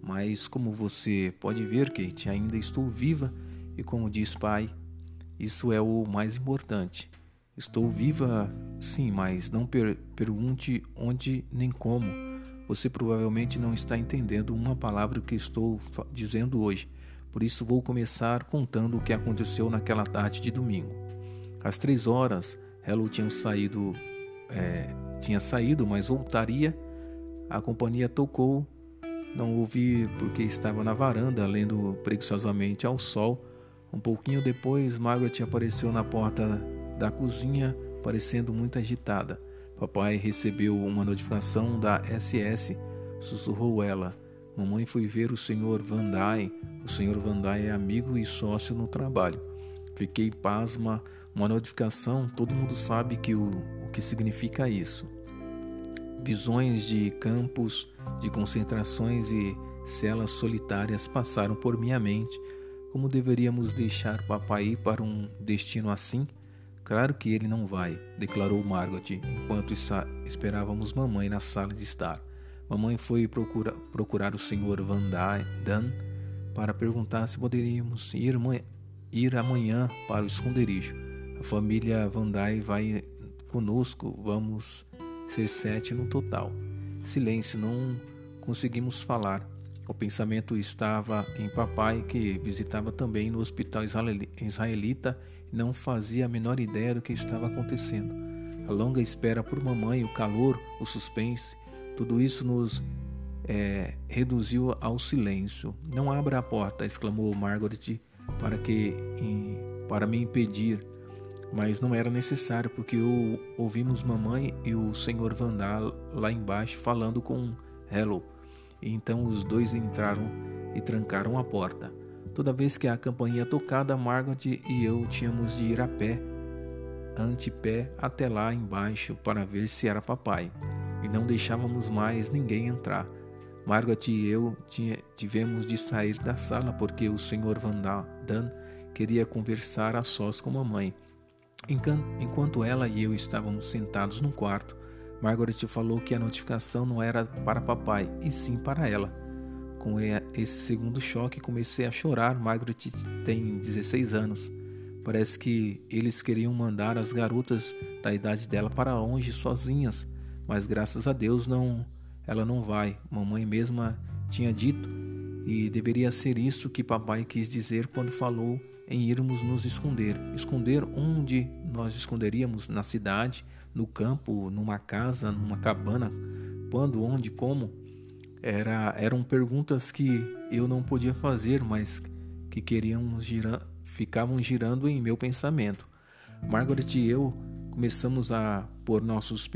[SPEAKER 1] Mas, como você pode ver, Kate, ainda estou viva e, como diz pai, isso é o mais importante. Estou viva, sim, mas não per pergunte onde nem como você provavelmente não está entendendo uma palavra que estou dizendo hoje. Por isso vou começar contando o que aconteceu naquela tarde de domingo. Às três horas, Hello tinha saído, é, tinha saído, mas voltaria. A companhia tocou. Não ouvi porque estava na varanda lendo preguiçosamente ao sol. Um pouquinho depois, Margaret apareceu na porta da cozinha, parecendo muito agitada. Papai recebeu uma notificação da SS, sussurrou ela. Mamãe foi ver o Sr. Van Dyne. O Sr. Van Dyne é amigo e sócio no trabalho. Fiquei pasma. Uma notificação, todo mundo sabe que o, o que significa isso. Visões de campos de concentrações e celas solitárias passaram por minha mente. Como deveríamos deixar papai ir para um destino assim? Claro que ele não vai, declarou Margot, enquanto esperávamos mamãe na sala de estar. Mamãe foi procura, procurar o Sr. Van Dan para perguntar se poderíamos ir, ir amanhã para o esconderijo. A família Van Dyne vai conosco, vamos ser sete no total. Silêncio, não conseguimos falar. O pensamento estava em papai, que visitava também no hospital israelita não fazia a menor ideia do que estava acontecendo. A longa espera por mamãe, o calor, o suspense, tudo isso nos é, reduziu ao silêncio. Não abra a porta, exclamou Margaret para que para me impedir, mas não era necessário porque ouvimos mamãe e o Sr. Vandal lá embaixo falando com Hello. E então os dois entraram e trancaram a porta. Toda vez que a campainha tocada, Margot e eu tínhamos de ir a pé antepé até lá embaixo para ver se era papai, e não deixávamos mais ninguém entrar. Margaret e eu tivemos de sair da sala porque o Sr. Van Dan queria conversar a sós com a mãe. Enquanto ela e eu estávamos sentados no quarto, Margaret falou que a notificação não era para papai, e sim para ela. Com esse segundo choque, comecei a chorar. Margaret tem 16 anos. Parece que eles queriam mandar as garotas da idade dela para longe sozinhas, mas graças a Deus não, ela não vai. Mamãe mesma tinha dito e deveria ser isso que papai quis dizer quando falou em irmos nos esconder. Esconder onde nós esconderíamos na cidade, no campo, numa casa, numa cabana, quando, onde, como. Era, eram perguntas que eu não podia fazer, mas que queriam girar, ficavam girando em meu pensamento. Margaret e eu começamos a pôr nossos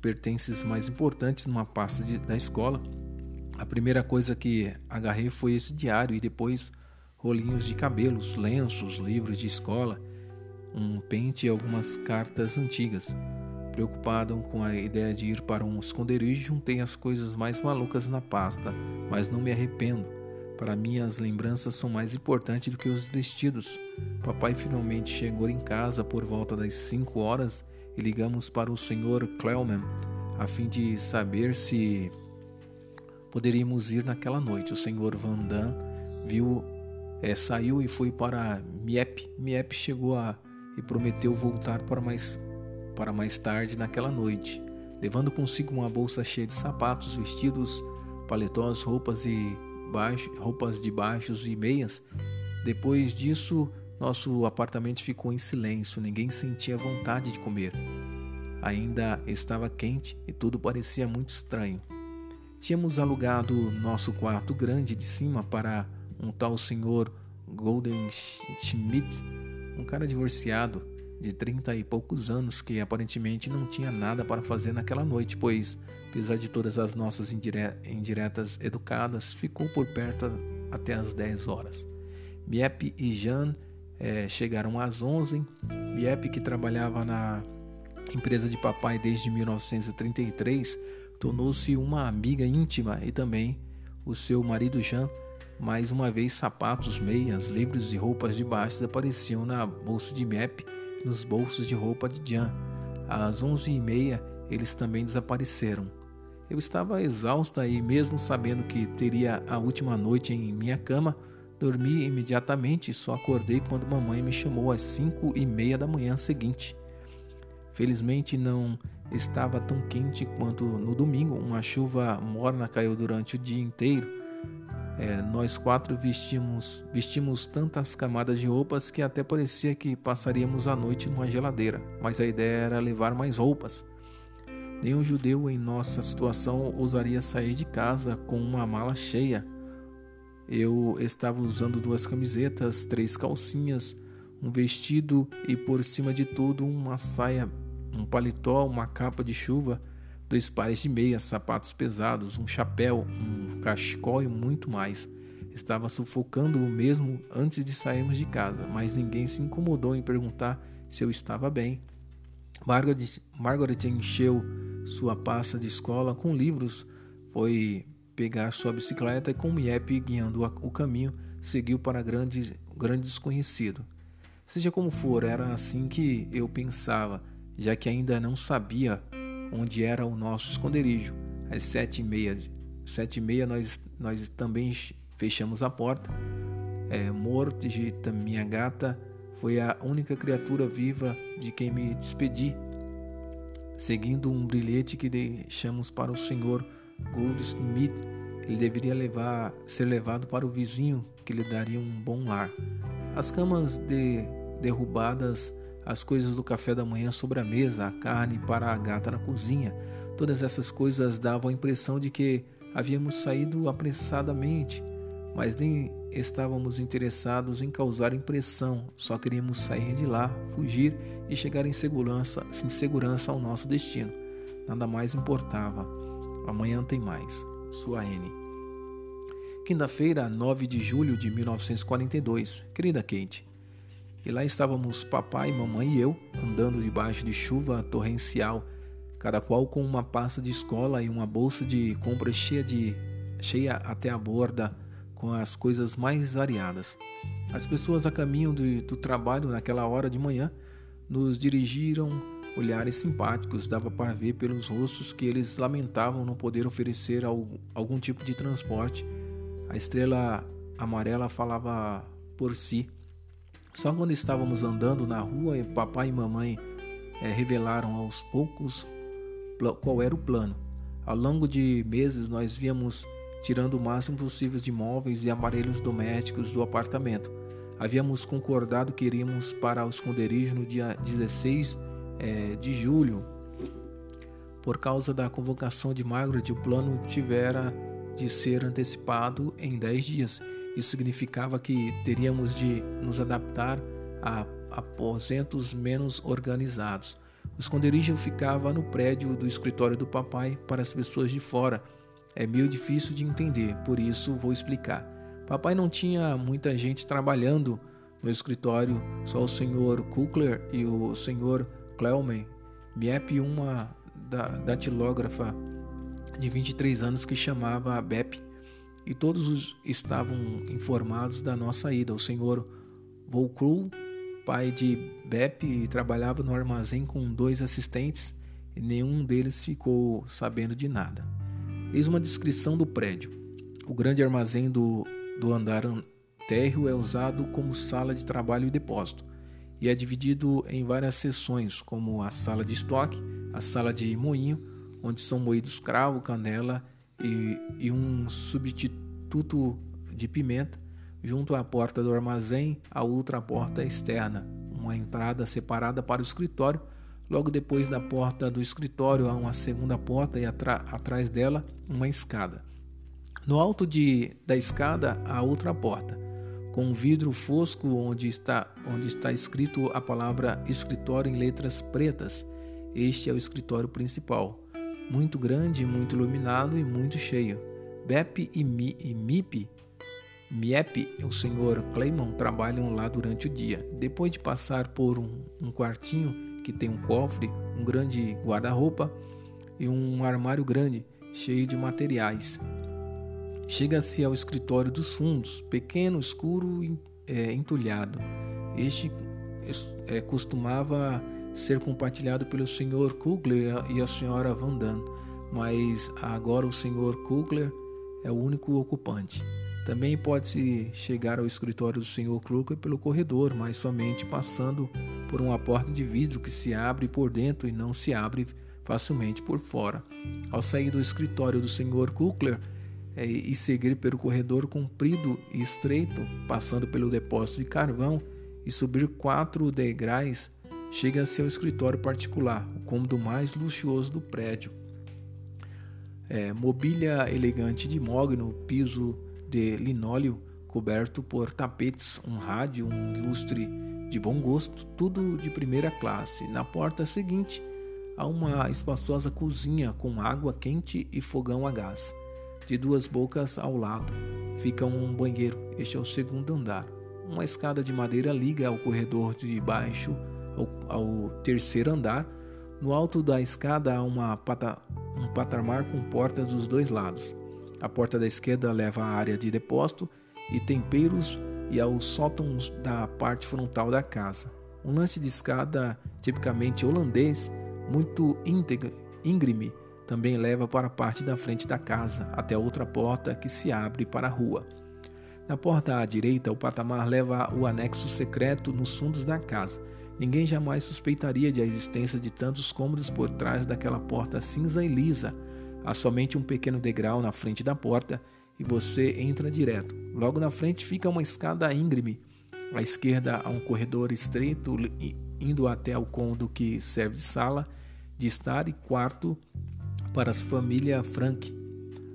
[SPEAKER 1] pertences mais importantes numa pasta de, da escola. A primeira coisa que agarrei foi esse diário e depois rolinhos de cabelos, lenços, livros de escola, um pente e algumas cartas antigas. Preocupado com a ideia de ir para um esconderijo, juntei as coisas mais malucas na pasta, mas não me arrependo. Para mim, as lembranças são mais importantes do que os vestidos. Papai finalmente chegou em casa por volta das 5 horas e ligamos para o Sr. Clelman a fim de saber se poderíamos ir naquela noite. O Sr. Van Damme viu, é, saiu e foi para Miep. Miep chegou a, e prometeu voltar para mais para mais tarde naquela noite, levando consigo uma bolsa cheia de sapatos, vestidos, paletós, roupas e baixo, roupas de baixos e meias. Depois disso, nosso apartamento ficou em silêncio, ninguém sentia vontade de comer. Ainda estava quente e tudo parecia muito estranho. Tínhamos alugado nosso quarto grande de cima para um tal senhor Golden Schmidt, um cara divorciado de trinta e poucos anos que aparentemente não tinha nada para fazer naquela noite, pois, apesar de todas as nossas indiretas educadas, ficou por perto até as 10 horas. Miep e Jean é, chegaram às 11. Miep, que trabalhava na empresa de papai desde 1933, tornou-se uma amiga íntima e também o seu marido Jean. Mais uma vez, sapatos, meias, livros e roupas de baixo apareciam na bolsa de Miep nos bolsos de roupa de Jan. Às onze e meia, eles também desapareceram. Eu estava exausta e, mesmo sabendo que teria a última noite em minha cama, dormi imediatamente e só acordei quando mamãe me chamou às cinco e meia da manhã seguinte. Felizmente não estava tão quente quanto no domingo. Uma chuva morna caiu durante o dia inteiro é, nós quatro vestimos, vestimos tantas camadas de roupas que até parecia que passaríamos a noite numa geladeira, mas a ideia era levar mais roupas. Nenhum judeu em nossa situação ousaria sair de casa com uma mala cheia. Eu estava usando duas camisetas, três calcinhas, um vestido e por cima de tudo uma saia, um paletó, uma capa de chuva dois pares de meias, sapatos pesados, um chapéu, um cachecol e muito mais. Estava sufocando o mesmo antes de sairmos de casa, mas ninguém se incomodou em perguntar se eu estava bem. Margaret, Margaret encheu sua pasta de escola com livros, foi pegar sua bicicleta e com Miep guiando o caminho, seguiu para grande, grande desconhecido. Seja como for, era assim que eu pensava, já que ainda não sabia onde era o nosso esconderijo. Às sete e meia, sete e meia nós, nós também fechamos a porta. É, Mortigita, minha gata, foi a única criatura viva de quem me despedi, seguindo um brilhete que deixamos para o senhor Goldsmith. Ele deveria levar, ser levado para o vizinho, que lhe daria um bom lar. As camas de, derrubadas as coisas do café da manhã sobre a mesa, a carne para a gata na cozinha. Todas essas coisas davam a impressão de que havíamos saído apressadamente, mas nem estávamos interessados em causar impressão, só queríamos sair de lá, fugir e chegar em segurança, em segurança ao nosso destino. Nada mais importava. Amanhã tem mais. Sua N. Quinta-feira, 9 de julho de 1942. Querida Kate, E lá estávamos papai, mamãe e eu, andando debaixo de chuva torrencial, cada qual com uma pasta de escola e uma bolsa de compras cheia de cheia até a borda com as coisas mais variadas. As pessoas a caminho do, do trabalho naquela hora de manhã nos dirigiram olhares simpáticos, dava para ver pelos rostos que eles lamentavam não poder oferecer algum tipo de transporte. A estrela amarela falava por si. Só quando estávamos andando na rua, papai e mamãe é, revelaram aos poucos qual era o plano. Ao longo de meses, nós víamos tirando o máximo possível de móveis e aparelhos domésticos do apartamento. Havíamos concordado que iríamos para o esconderijo no dia 16 é, de julho. Por causa da convocação de Margaret, o plano tivera de ser antecipado em 10 dias. Isso significava que teríamos de nos adaptar a aposentos menos organizados. O esconderijo ficava no prédio do escritório do papai para as pessoas de fora. É meio difícil de entender, por isso vou explicar. Papai não tinha muita gente trabalhando no escritório, só o senhor Kukler e o senhor Clelman, Miep uma da, datilógrafa de 23 anos que chamava Bep e todos os estavam informados da nossa ida. O senhor Volcru, pai de Bep, trabalhava no armazém com dois assistentes e nenhum deles ficou sabendo de nada. Eis uma descrição do prédio. O grande armazém do, do andar térreo é usado como sala de trabalho e depósito e é dividido em várias seções, como a sala de estoque, a sala de moinho, onde são moídos cravo, canela e, e um substituto de pimenta, junto à porta do armazém, a outra porta externa, uma entrada separada para o escritório. Logo depois da porta do escritório há uma segunda porta e atrás dela uma escada. No alto de, da escada há outra porta, com um vidro fosco onde está, onde está escrito a palavra escritório em letras pretas. Este é o escritório principal muito grande, muito iluminado e muito cheio. Bep e, Mi, e Mip, Miep, o senhor Claymon, trabalham lá durante o dia. Depois de passar por um, um quartinho que tem um cofre, um grande guarda-roupa e um armário grande cheio de materiais. Chega-se ao escritório dos fundos, pequeno, escuro e é, entulhado. Este é, costumava ser compartilhado pelo Sr. Kugler e a Sra. Van Damme, mas agora o Sr. Kugler é o único ocupante. Também pode-se chegar ao escritório do Sr. Kugler pelo corredor, mas somente passando por uma porta de vidro que se abre por dentro e não se abre facilmente por fora. Ao sair do escritório do Sr. Kugler é, e seguir pelo corredor comprido e estreito, passando pelo depósito de carvão e subir quatro degraus chega-se ao escritório particular, o cômodo mais luxuoso do prédio. É, mobília elegante de mogno, piso de linóleo coberto por tapetes, um rádio, um lustre de bom gosto, tudo de primeira classe. Na porta seguinte há uma espaçosa cozinha com água quente e fogão a gás. De duas bocas ao lado fica um banheiro. Este é o segundo andar. Uma escada de madeira liga ao corredor de baixo ao, ao terceiro andar. No alto da escada há uma pata, um patamar com portas dos dois lados. A porta da esquerda leva à área de depósito e temperos e aos sótãos da parte frontal da casa. Um lance de escada tipicamente holandês, muito íngreme, também leva para a parte da frente da casa, até outra porta que se abre para a rua. Na porta à direita, o patamar leva o anexo secreto nos fundos da casa, Ninguém jamais suspeitaria de a existência de tantos cômodos por trás daquela porta cinza e lisa. Há somente um pequeno degrau na frente da porta e você entra direto. Logo na frente fica uma escada íngreme. À esquerda há um corredor estreito indo até o cômodo que serve de sala, de estar e quarto para a família Frank.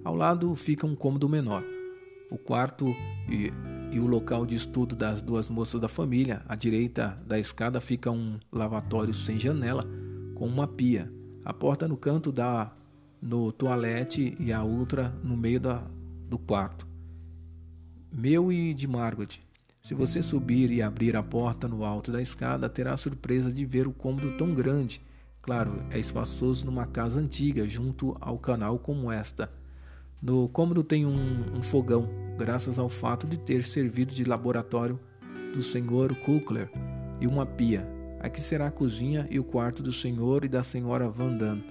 [SPEAKER 1] Ao lado fica um cômodo menor. O quarto e e o local de estudo das duas moças da família. À direita da escada fica um lavatório sem janela, com uma pia. A porta no canto dá no toalete e a outra no meio da, do quarto. Meu e de Margaret. Se você subir e abrir a porta no alto da escada, terá a surpresa de ver o cômodo tão grande. Claro, é espaçoso numa casa antiga, junto ao canal como esta. No cômodo tem um, um fogão, graças ao fato de ter servido de laboratório do Sr. Kukler, e uma pia. Aqui será a cozinha e o quarto do senhor e da senhora Van Damme,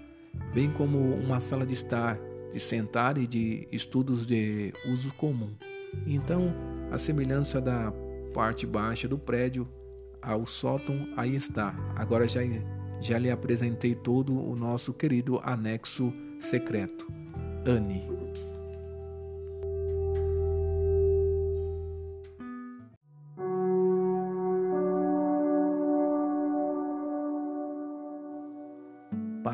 [SPEAKER 1] bem como uma sala de estar, de sentar e de estudos de uso comum. Então, a semelhança da parte baixa do prédio ao sótão, aí está. Agora já, já lhe apresentei todo o nosso querido anexo secreto. Anne.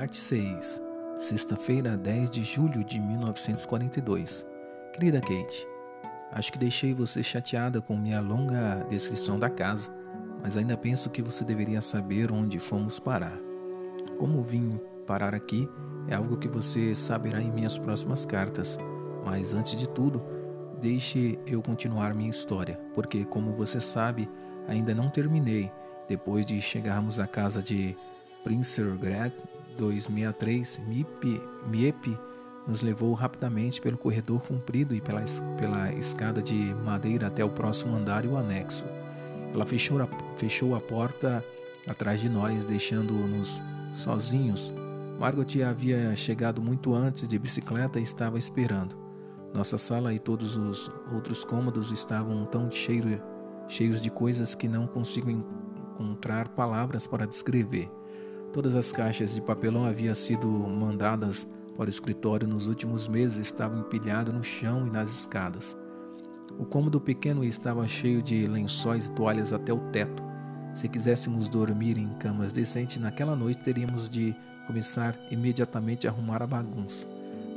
[SPEAKER 1] Parte 6 Sexta-feira, 10 de julho de 1942. Querida Kate, acho que deixei você chateada com minha longa descrição da casa, mas ainda penso que você deveria saber onde fomos parar. Como vim parar aqui é algo que você saberá em minhas próximas cartas, mas antes de tudo, deixe eu continuar minha história, porque, como você sabe, ainda não terminei depois de chegarmos à casa de Princergrat 263, MIP, MIEP nos levou rapidamente pelo corredor comprido e pela, pela escada de madeira até o próximo andar e o anexo. Ela fechou a, fechou a porta atrás de nós, deixando-nos sozinhos. Margot havia chegado muito antes de bicicleta e estava esperando. Nossa sala e todos os outros cômodos estavam tão cheiro, cheios de coisas que não consigo encontrar palavras para descrever. Todas as caixas de papelão haviam sido mandadas para o escritório nos últimos meses estavam empilhadas no chão e nas escadas. O cômodo pequeno estava cheio de lençóis e toalhas até o teto. Se quiséssemos dormir em camas decentes naquela noite, teríamos de começar imediatamente a arrumar a bagunça.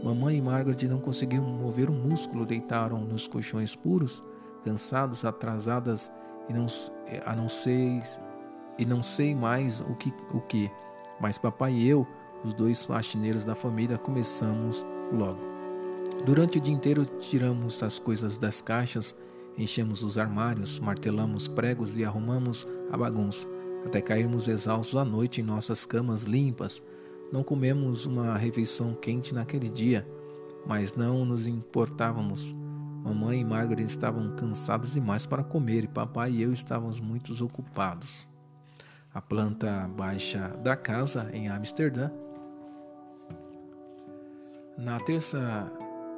[SPEAKER 1] Mamãe e Margaret não conseguiam mover um músculo, deitaram nos colchões puros, cansados, atrasadas e não, a não sei e não sei mais o que, o que, mas papai e eu, os dois faxineiros da família, começamos logo. Durante o dia inteiro tiramos as coisas das caixas, enchemos os armários, martelamos pregos e arrumamos a bagunça, até cairmos exaustos à noite em nossas camas limpas. Não comemos uma refeição quente naquele dia, mas não nos importávamos. Mamãe e Margaret estavam cansadas demais para comer e papai e eu estávamos muito ocupados a planta baixa da casa em Amsterdã. Na terça,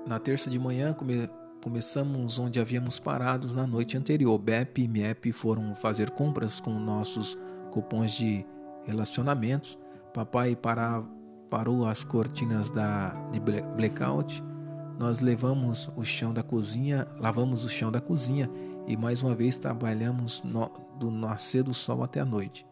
[SPEAKER 1] na terça de manhã come, começamos onde havíamos parado na noite anterior. Bep e Miep foram fazer compras com nossos cupons de relacionamentos. Papai para, parou as cortinas da, de blackout. Nós levamos o chão da cozinha, lavamos o chão da cozinha e mais uma vez trabalhamos no, do nascer do sol até a noite.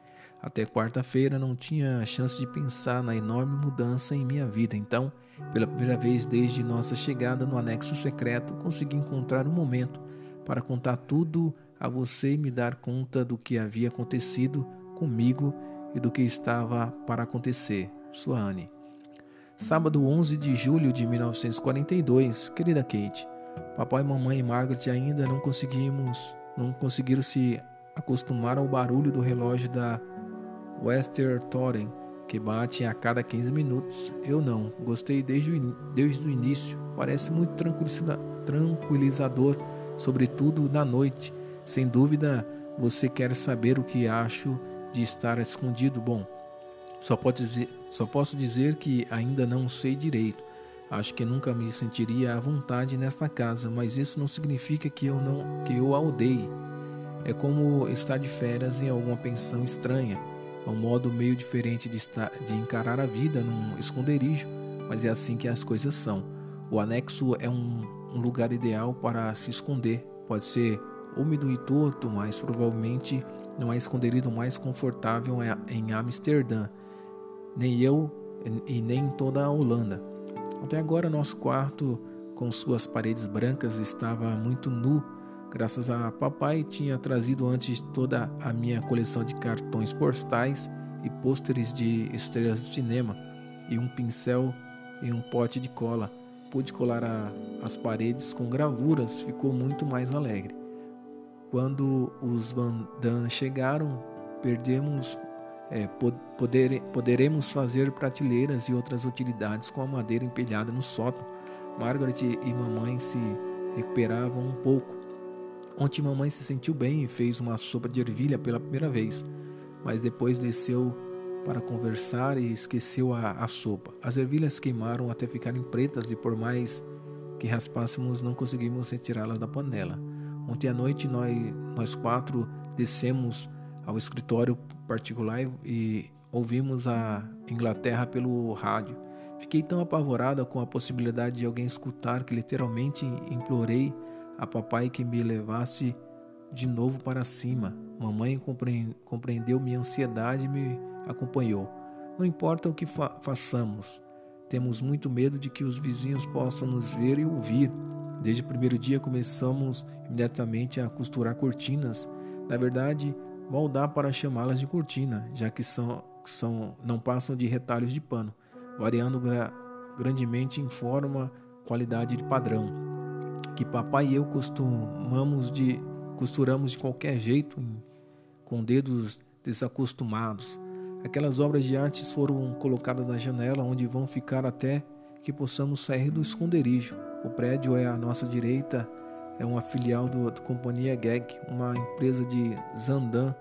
[SPEAKER 1] Até quarta-feira não tinha chance de pensar na enorme mudança em minha vida, então, pela primeira vez desde nossa chegada no anexo secreto, consegui encontrar um momento para contar tudo a você e me dar conta do que havia acontecido comigo e do que estava para acontecer. Sua Anne. Sábado 11 de julho de 1942, querida Kate. Papai, mamãe e Margaret ainda não conseguimos, não conseguiram se acostumar ao barulho do relógio da Wester Thoren, que bate a cada 15 minutos. Eu não, gostei desde o, desde o início. Parece muito tranquilizador, sobretudo na noite. Sem dúvida, você quer saber o que acho de estar escondido. Bom, só, pode dizer, só posso dizer que ainda não sei direito. Acho que nunca me sentiria à vontade nesta casa, mas isso não significa que eu não que eu a odeie. É como estar de férias em alguma pensão estranha. É um modo meio diferente de, estar, de encarar a vida num esconderijo, mas é assim que as coisas são. O anexo é um, um lugar ideal para se esconder. Pode ser úmido e torto, mas provavelmente não é esconderijo mais confortável em Amsterdã, nem eu e nem em toda a Holanda. Até agora, nosso quarto, com suas paredes brancas, estava muito nu Graças a papai tinha trazido antes toda a minha coleção de cartões postais e pôsteres de estrelas do cinema e um pincel e um pote de cola. Pude colar a, as paredes com gravuras, ficou muito mais alegre. Quando os Van Dan chegaram, perdemos é, poder, poderemos fazer prateleiras e outras utilidades com a madeira empilhada no sótão. Margaret e mamãe se recuperavam um pouco. Ontem mamãe se sentiu bem e fez uma sopa de ervilha pela primeira vez, mas depois desceu para conversar e esqueceu a, a sopa. As ervilhas queimaram até ficarem pretas e por mais que raspássemos não conseguimos retirá-las da panela. Ontem à noite nós, nós quatro descemos ao escritório particular e ouvimos a Inglaterra pelo rádio. Fiquei tão apavorada com a possibilidade de alguém escutar que literalmente implorei a papai que me levasse de novo para cima. Mamãe compreendeu minha ansiedade e me acompanhou. Não importa o que fa façamos, temos muito medo de que os vizinhos possam nos ver e ouvir. Desde o primeiro dia começamos imediatamente a costurar cortinas. Na verdade, mal dá para chamá-las de cortina, já que são, são, não passam de retalhos de pano, variando gra, grandemente em forma, qualidade de padrão. Que papai e eu costumamos de costuramos de qualquer jeito, com dedos desacostumados. Aquelas obras de artes foram colocadas na janela, onde vão ficar até que possamos sair do esconderijo. O prédio é à nossa direita é uma filial do, da companhia Gag, uma empresa de Zandan,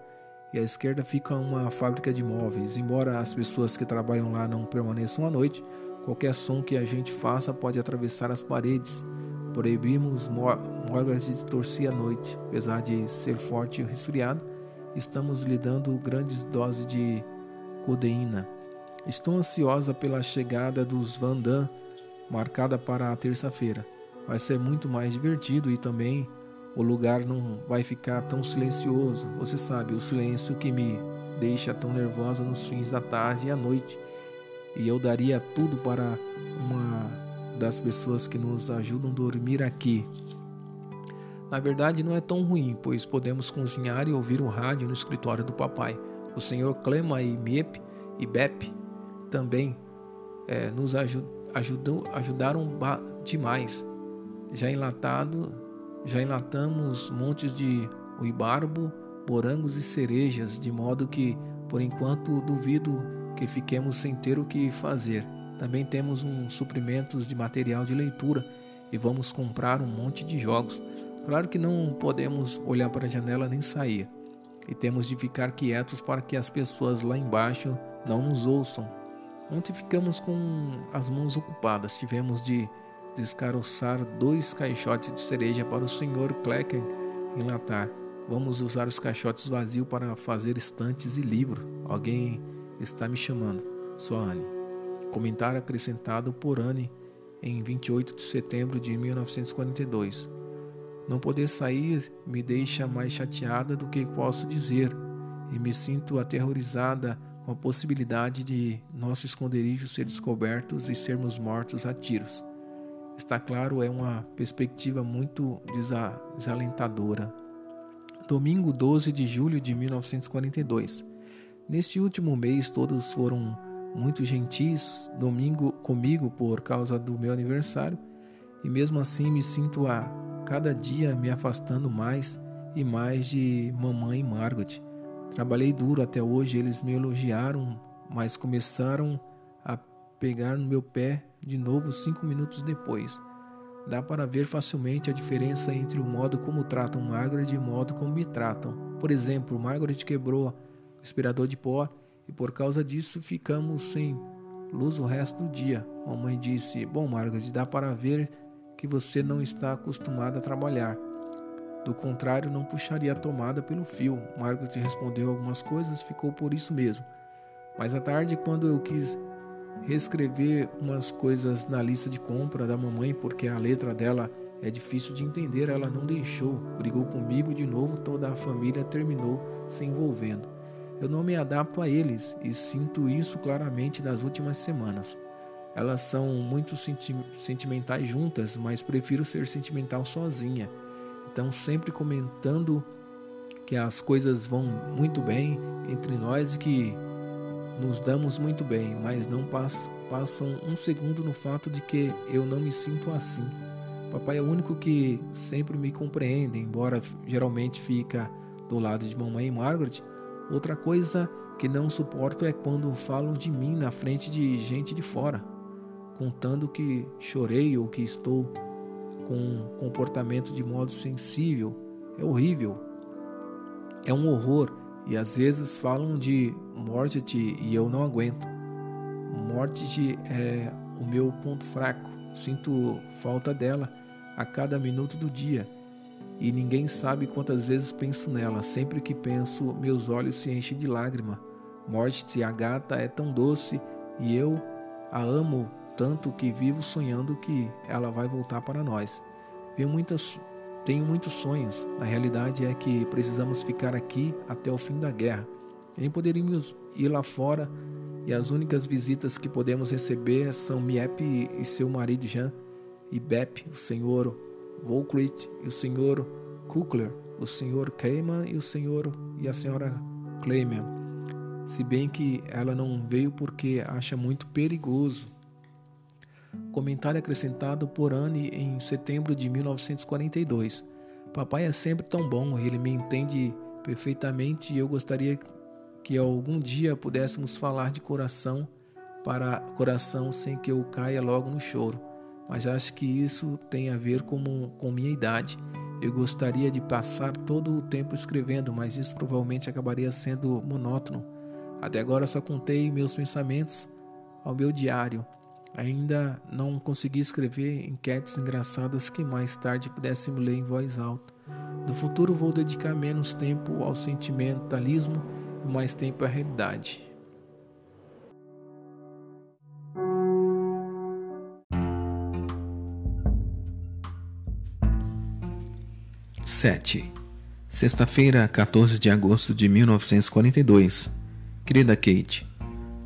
[SPEAKER 1] e à esquerda fica uma fábrica de móveis. Embora as pessoas que trabalham lá não permaneçam à noite, qualquer som que a gente faça pode atravessar as paredes. Proibimos Margaret de torcer à noite, apesar de ser forte e resfriado. Estamos lhe dando grandes doses de codeína. Estou ansiosa pela chegada dos Van Damme, marcada para a terça-feira vai ser muito mais divertido e também o lugar não vai ficar tão silencioso. Você sabe, o silêncio que me deixa tão nervosa nos fins da tarde e à noite. E eu daria tudo para uma das pessoas que nos ajudam a dormir aqui. Na verdade, não é tão ruim, pois podemos cozinhar e ouvir o rádio no escritório do papai. O senhor Clema e Miep e Bep também é, nos ajudou, ajudaram demais já enlatado, já enlatamos montes de uibarbo, morangos e cerejas, de modo que, por enquanto, duvido que fiquemos sem ter o que fazer. Também temos um suprimentos de material de leitura e vamos comprar um monte de jogos. Claro que não podemos olhar para a janela nem sair. E temos de ficar quietos para que as pessoas lá embaixo não nos ouçam. Ontem ficamos com as mãos ocupadas, tivemos de descaroçar dois caixotes de cereja para o Sr. Klecker enlatar. Vamos usar os caixotes vazios para fazer estantes e livro. Alguém está me chamando. Sua Anne. Comentário acrescentado por Anne em 28 de setembro de 1942. Não poder sair me deixa mais chateada do que posso dizer e me sinto aterrorizada com a possibilidade de nosso esconderijo ser descobertos e sermos mortos a tiros está claro, é uma perspectiva muito desalentadora. Domingo 12 de julho de 1942. Neste último mês, todos foram muito gentis domingo comigo por causa do meu aniversário, e mesmo assim me sinto a cada dia me afastando mais e mais de mamãe e Margot. Trabalhei duro até hoje, eles me elogiaram, mas começaram a pegar no meu pé de novo cinco minutos depois. Dá para ver facilmente a diferença entre o modo como tratam Margaret e o modo como me tratam. Por exemplo, Margaret quebrou o aspirador de pó e por causa disso ficamos sem luz o resto do dia. Mamãe disse: Bom, Margaret, dá para ver que você não está acostumada a trabalhar. Do contrário, não puxaria a tomada pelo fio. Margaret respondeu algumas coisas, ficou por isso mesmo. Mas à tarde, quando eu quis reescrever umas coisas na lista de compra da mamãe porque a letra dela é difícil de entender. Ela não deixou, brigou comigo de novo. Toda a família terminou se envolvendo. Eu não me adapto a eles e sinto isso claramente nas últimas semanas. Elas são muito senti sentimentais juntas, mas prefiro ser sentimental sozinha. Então, sempre comentando que as coisas vão muito bem entre nós e que nos damos muito bem, mas não passam um segundo no fato de que eu não me sinto assim. Papai é o único que sempre me compreende, embora geralmente fica do lado de mamãe Margaret. Outra coisa que não suporto é quando falam de mim na frente de gente de fora, contando que chorei ou que estou com comportamento de modo sensível. É horrível. É um horror e às vezes falam de morte e eu não aguento. Morte é o meu ponto fraco. Sinto falta dela a cada minuto do dia. E ninguém sabe quantas vezes penso nela. Sempre que penso, meus olhos se enchem de lágrima. Morte, a gata, é tão doce e eu a amo tanto que vivo sonhando que ela vai voltar para nós. Tenho, muitas, tenho muitos sonhos. A realidade é que precisamos ficar aqui até o fim da guerra. Nem poderíamos ir lá fora e as únicas visitas que podemos receber são Miep e seu marido Jean e Bep, o senhor Volkrit e o senhor Kukler, o senhor Keiman e o senhor e a senhora Kleiman. Se bem que ela não veio porque acha muito perigoso. Comentário acrescentado por Anne em setembro de 1942. Papai é sempre tão bom, ele me entende perfeitamente e eu gostaria que algum dia pudéssemos falar de coração para coração sem que eu caia logo no choro. Mas acho que isso tem a ver com, com minha idade. Eu gostaria de passar todo o tempo escrevendo, mas isso provavelmente acabaria sendo monótono. Até agora só contei meus pensamentos ao meu diário. Ainda não consegui escrever enquetes engraçadas que mais tarde pudéssemos ler em voz alta. No futuro vou dedicar menos tempo ao sentimentalismo mais tempo a realidade. Sete. Sexta-feira, 14 de agosto de 1942. Querida Kate,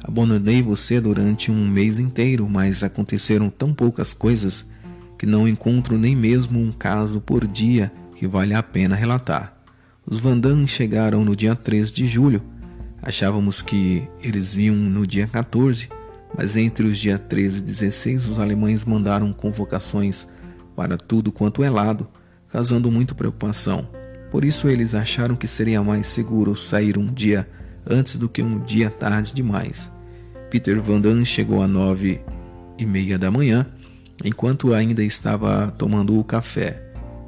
[SPEAKER 1] abandonei você durante um mês inteiro, mas aconteceram tão poucas coisas que não encontro nem mesmo um caso por dia que vale a pena relatar. Os Vandam chegaram no dia 3 de julho. Achávamos que eles vinham no dia 14, mas entre os dias 13 e 16 os alemães mandaram convocações para tudo quanto é lado, causando muita preocupação. Por isso eles acharam que seria mais seguro sair um dia antes do que um dia tarde demais. Peter Van Damme chegou às nove e meia da manhã, enquanto ainda estava tomando o café.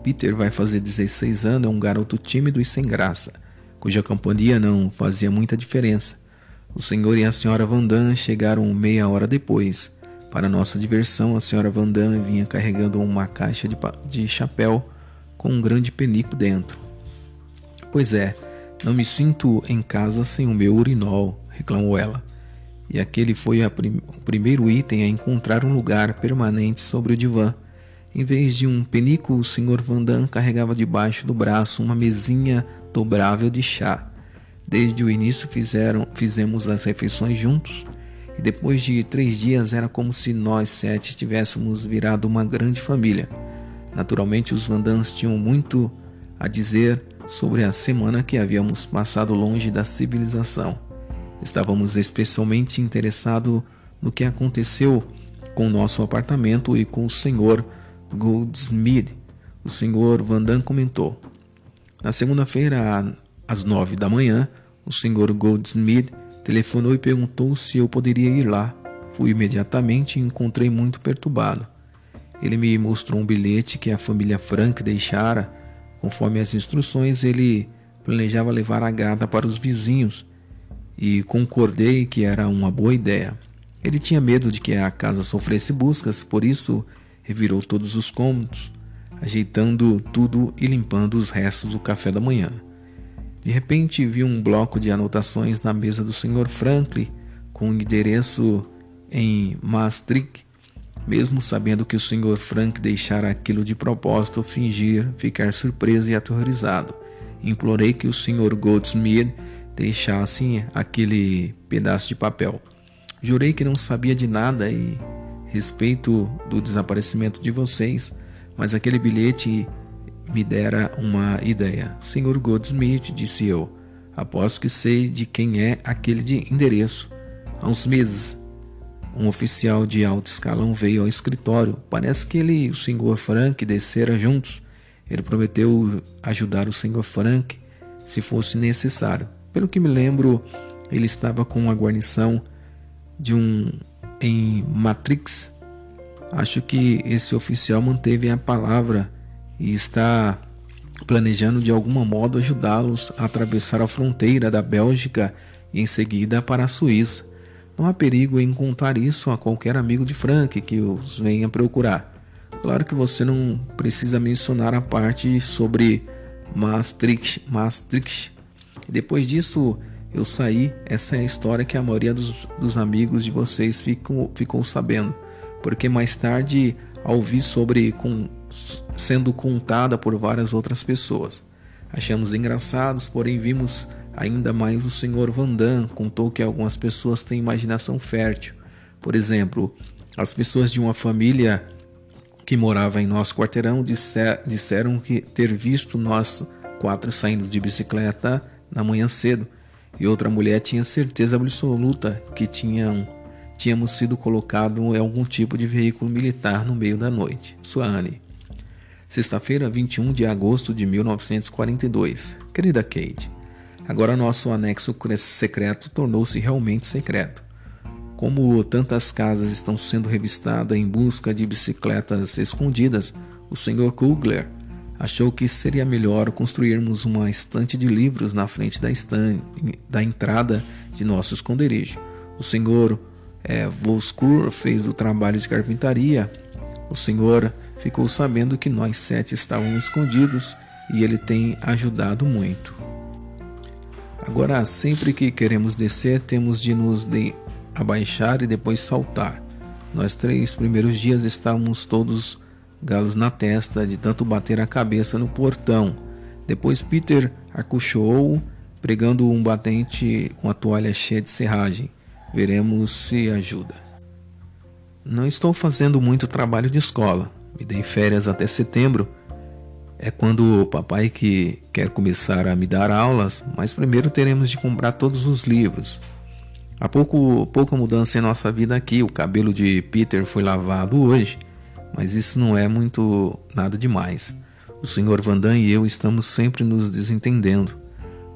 [SPEAKER 1] Peter vai fazer 16 anos, é um garoto tímido e sem graça, cuja companhia não fazia muita diferença. O senhor e a senhora Van Damme chegaram meia hora depois. Para nossa diversão, a senhora Van Damme vinha carregando uma caixa de, de chapéu com um grande penico dentro. Pois é, não me sinto em casa sem o meu urinol, reclamou ela. E aquele foi prim o primeiro item a encontrar um lugar permanente sobre o divã. Em vez de um penico, o Sr. Vandam carregava debaixo do braço uma mesinha dobrável de chá. Desde o início fizeram, fizemos as refeições juntos e depois de três dias era como se nós sete tivéssemos virado uma grande família. Naturalmente, os Vandans tinham muito a dizer sobre a semana que havíamos passado longe da civilização. Estávamos especialmente interessados no que aconteceu com nosso apartamento e com o senhor Goldsmith, o senhor Vandam comentou. Na segunda-feira, às nove da manhã, o senhor Goldsmith telefonou e perguntou se eu poderia ir lá. Fui imediatamente e encontrei muito perturbado. Ele me mostrou um bilhete que a família Frank deixara. Conforme as instruções, ele planejava levar a gata para os vizinhos e concordei que era uma boa ideia. Ele tinha medo de que a casa sofresse buscas, por isso revirou todos os cômodos, ajeitando tudo e limpando os restos do café da manhã. De repente vi um bloco de anotações na mesa do Sr. Franklin com o endereço em Maastricht. Mesmo sabendo que o Sr. Frank deixara aquilo de propósito, fingir ficar surpreso e aterrorizado. Implorei que o Sr. Goldsmith deixasse aquele pedaço de papel. Jurei que não sabia de nada e respeito do desaparecimento de vocês, mas aquele bilhete me dera uma ideia. Senhor Goldsmith, disse eu, aposto que sei de quem é aquele de endereço. Há uns meses um oficial de alto escalão veio ao escritório. Parece que ele e o Sr. Frank desceram juntos. Ele prometeu ajudar o Sr. Frank se fosse necessário. Pelo que me lembro, ele estava com uma guarnição de um em Matrix. Acho que esse oficial manteve a palavra e está planejando de algum modo ajudá-los a atravessar a fronteira da Bélgica e em seguida para a Suíça. Não há perigo em contar isso a qualquer amigo de Frank que os venha procurar. Claro que você não precisa mencionar a parte sobre Maastricht. Maastricht. Depois disso, eu saí. Essa é a história que a maioria dos, dos amigos de vocês ficam, ficou sabendo. Porque mais tarde, ao ouvir sobre com, sendo contada por várias outras pessoas. Achamos engraçados, porém vimos ainda mais o Sr. Vandam contou que algumas pessoas têm imaginação fértil. Por exemplo, as pessoas de uma família que morava em nosso quarteirão disser, disseram que ter visto nós quatro saindo de bicicleta na manhã cedo e outra mulher tinha certeza absoluta que tinham, tínhamos sido colocados em algum tipo de veículo militar no meio da noite. Suane. Sexta-feira, 21 de agosto de 1942. Querida Kate, agora nosso anexo secreto tornou-se realmente secreto. Como tantas casas estão sendo revistadas em busca de bicicletas escondidas, o Sr. Kugler achou que seria melhor construirmos uma estante de livros na frente da, estante, da entrada de nosso esconderijo. O Sr. É, Voskur fez o trabalho de carpintaria. O Senhor ficou sabendo que nós sete estávamos escondidos e ele tem ajudado muito. Agora, sempre que queremos descer, temos de nos de abaixar e depois saltar. Nós três primeiros dias estávamos todos galos na testa de tanto bater a cabeça no portão. Depois Peter acuchoou, pregando um batente com a toalha cheia de serragem. Veremos se ajuda. Não estou fazendo muito trabalho de escola. Me dei férias até setembro. É quando o papai que quer começar a me dar aulas, mas primeiro teremos de comprar todos os livros. Há pouco, pouca mudança em nossa vida aqui. O cabelo de Peter foi lavado hoje, mas isso não é muito nada demais. O Sr. Vandan e eu estamos sempre nos desentendendo.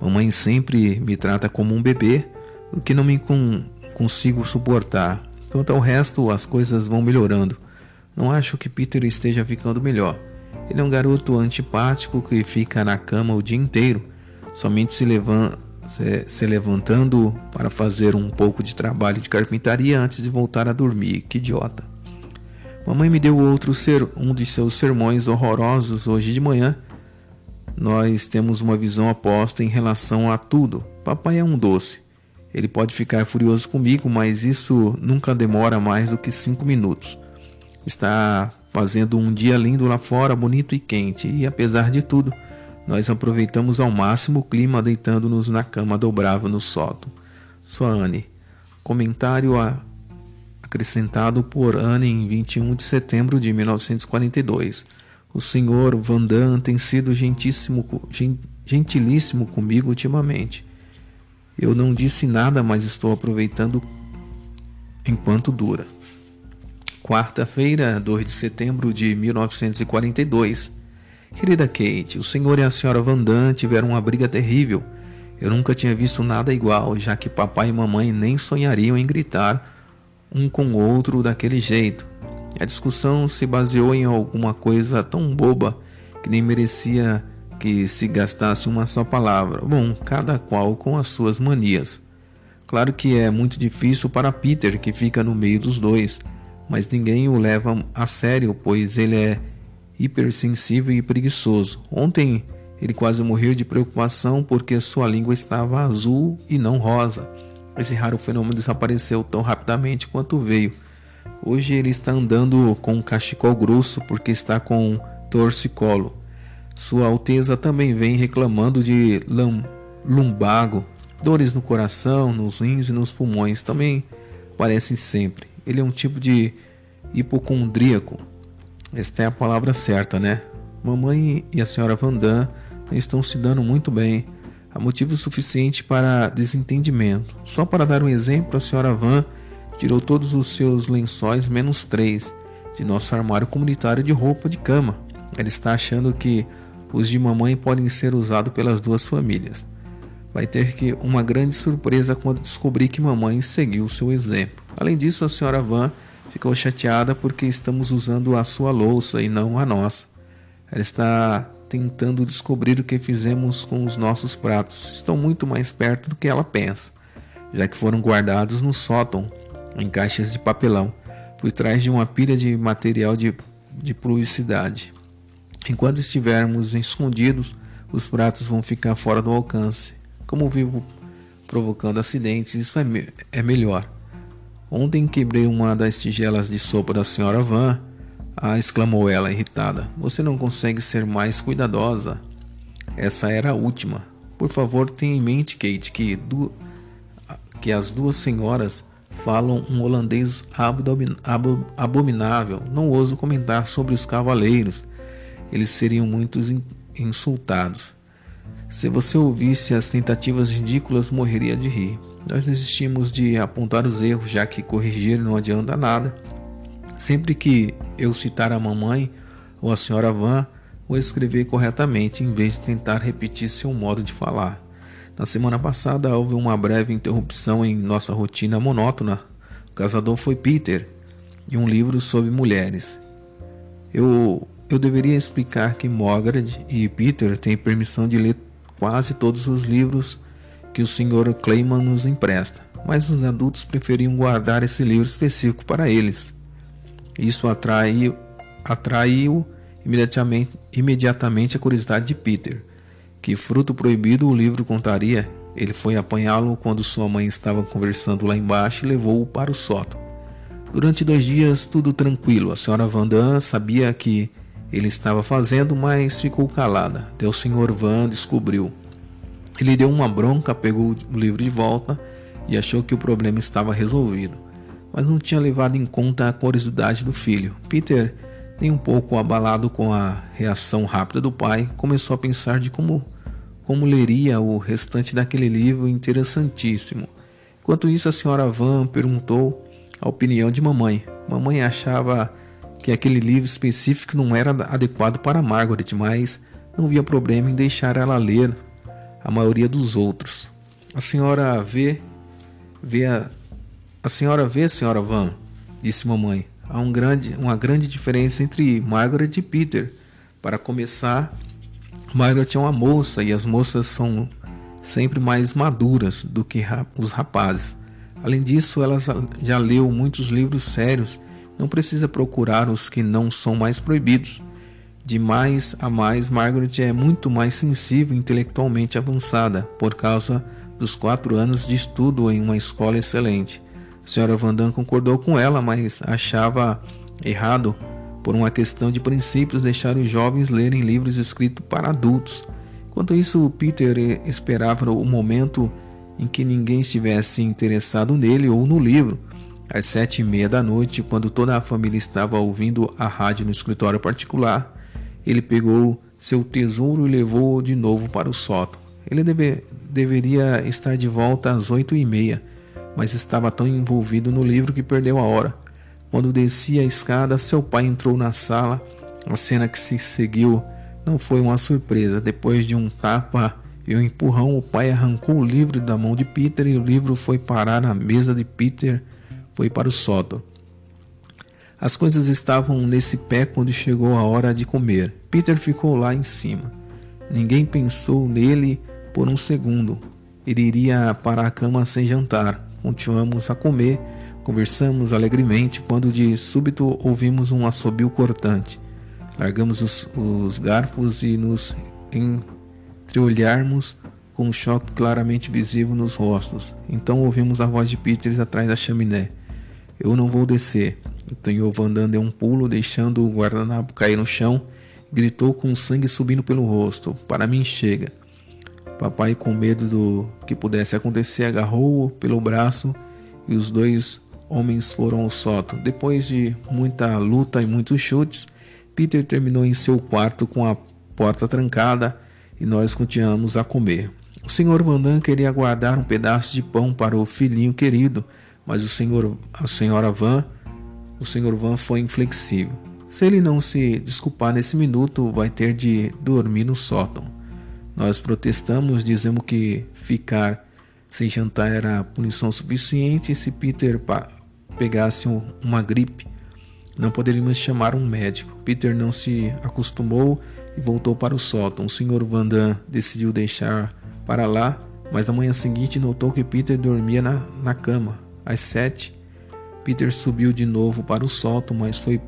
[SPEAKER 1] Mamãe sempre me trata como um bebê, o que não me con consigo suportar. Quanto ao resto, as coisas vão melhorando. Não acho que Peter esteja ficando melhor. Ele é um garoto antipático que fica na cama o dia inteiro, somente se levanta se, se levantando para fazer um pouco de trabalho de carpintaria antes de voltar a dormir. Que idiota. Mamãe me deu outro ser, um de seus sermões horrorosos hoje de manhã. Nós temos uma visão oposta em relação a tudo. Papai é um doce. Ele pode ficar furioso comigo, mas isso nunca demora mais do que cinco minutos. Está fazendo um dia lindo lá fora, bonito e quente, e apesar de tudo, nós aproveitamos ao máximo o clima deitando-nos na cama dobrável no sótão. Soane. Comentário a... acrescentado por Anne em 21 de setembro de 1942. O senhor Vandam tem sido gentíssimo, gentilíssimo comigo ultimamente. Eu não disse nada, mas estou aproveitando enquanto dura. Quarta-feira, 2 de setembro de 1942. Querida Kate, o senhor e a senhora Vandam tiveram uma briga terrível. Eu nunca tinha visto nada igual, já que papai e mamãe nem sonhariam em gritar um com o outro daquele jeito. A discussão se baseou em alguma coisa tão boba que nem merecia que se gastasse uma só palavra. Bom, cada qual com as suas manias. Claro que é muito difícil para Peter, que fica no meio dos dois, mas ninguém o leva a sério, pois ele é hipersensível e preguiçoso. Ontem ele quase morreu de preocupação porque sua língua estava azul e não rosa. Esse raro fenômeno desapareceu tão rapidamente quanto veio. Hoje ele está andando com um cachecol grosso porque está com torcicolo. Sua Alteza também vem reclamando de lumbago, dores no coração, nos rins e nos pulmões. Também parecem sempre. Ele é um tipo de hipocondríaco esta é a palavra certa, né? Mamãe e a senhora Vandam estão se dando muito bem. Há motivo suficiente para desentendimento. Só para dar um exemplo, a senhora Van tirou todos os seus lençóis menos três de nosso armário comunitário de roupa de cama. Ela está achando que os de mamãe podem ser usados pelas duas famílias. Vai ter que uma grande surpresa quando descobrir que mamãe seguiu seu exemplo. Além disso, a senhora Van ficou chateada porque estamos usando a sua louça e não a nossa. Ela está tentando descobrir o que fizemos com os nossos pratos. Estão muito mais perto do que ela pensa, já que foram guardados no sótão, em caixas de papelão, por trás de uma pilha de material de, de publicidade. Enquanto estivermos escondidos, os pratos vão ficar fora do alcance. Como vivo provocando acidentes, isso é, me é melhor. Ontem quebrei uma das tigelas de sopa da senhora Van. Ah, exclamou ela, irritada. Você não consegue ser mais cuidadosa. Essa era a última. Por favor, tenha em mente, Kate, que, du que as duas senhoras falam um holandês abominável. Não ouso comentar sobre os cavaleiros. Eles seriam muito insultados. Se você ouvisse as tentativas ridículas, morreria de rir. Nós desistimos de apontar os erros, já que corrigir não adianta nada. Sempre que eu citar a mamãe ou a senhora Van, vou escrever corretamente em vez de tentar repetir seu modo de falar. Na semana passada houve uma breve interrupção em nossa rotina monótona. O casador foi Peter e um livro sobre mulheres. Eu, eu deveria explicar que Margaret e Peter têm permissão de ler quase todos os livros que o Sr. Clayman nos empresta, mas os adultos preferiam guardar esse livro específico para eles. Isso atraiu, atraiu imediatamente, imediatamente a curiosidade de Peter. Que fruto proibido o livro contaria? Ele foi apanhá-lo quando sua mãe estava conversando lá embaixo e levou-o para o sótão. Durante dois dias, tudo tranquilo. A senhora Vandam sabia que ele estava fazendo, mas ficou calada. Até o Sr. Van descobriu. Ele deu uma bronca, pegou o livro de volta e achou que o problema estava resolvido, mas não tinha levado em conta a curiosidade do filho. Peter, nem um pouco abalado com a reação rápida do pai, começou a pensar de como como leria o restante daquele livro interessantíssimo. Enquanto isso, a senhora Van perguntou a opinião de mamãe. Mamãe achava que aquele livro específico não era adequado para Margaret, mas não via problema em deixar ela ler a maioria dos outros. A senhora vê, vê a, a senhora vê, senhora Van, disse mamãe. Há um grande, uma grande diferença entre Margaret e Peter. Para começar, Margaret é uma moça e as moças são sempre mais maduras do que os rapazes. Além disso, ela já leu muitos livros sérios não precisa procurar os que não são mais proibidos. De mais a mais, Margaret é muito mais sensível e intelectualmente avançada, por causa dos quatro anos de estudo em uma escola excelente. A senhora Vandam concordou com ela, mas achava errado, por uma questão de princípios, deixar os jovens lerem livros escritos para adultos. Enquanto isso, Peter esperava o momento em que ninguém estivesse interessado nele ou no livro às sete e meia da noite, quando toda a família estava ouvindo a rádio no escritório particular, ele pegou seu tesouro e levou-o de novo para o sótão. Ele deve, deveria estar de volta às oito e meia, mas estava tão envolvido no livro que perdeu a hora. Quando descia a escada, seu pai entrou na sala. A cena que se seguiu não foi uma surpresa. Depois de um tapa e um empurrão, o pai arrancou o livro da mão de Peter e o livro foi parar na mesa de Peter foi para o sótão. As coisas estavam nesse pé quando chegou a hora de comer. Peter ficou lá em cima. Ninguém pensou nele por um segundo. Ele iria para a cama sem jantar. Continuamos a comer, conversamos alegremente quando de súbito ouvimos um assobio cortante. Largamos os, os garfos e nos entreolharmos com um choque claramente visível nos rostos. Então ouvimos a voz de Peter atrás da chaminé. Eu não vou descer. Então Van deu um pulo, deixando o guardanapo cair no chão, gritou com sangue subindo pelo rosto. Para mim chega. Papai, com medo do que pudesse acontecer, agarrou-o pelo braço e os dois homens foram ao sótão. Depois de muita luta e muitos chutes, Peter terminou em seu quarto com a porta trancada e nós continuamos a comer. O Sr. Van queria guardar um pedaço de pão para o filhinho querido, mas o senhor, a senhora Van, o senhor Van foi inflexível. Se ele não se desculpar nesse minuto, vai ter de dormir no sótão. Nós protestamos, dizemos que ficar sem jantar era punição suficiente se Peter pegasse uma gripe. Não poderíamos chamar um médico. Peter não se acostumou e voltou para o sótão. O Sr. Vandan decidiu deixar para lá, mas na manhã seguinte notou que Peter dormia na, na cama. Às sete, Peter subiu de novo para o sótão, mas foi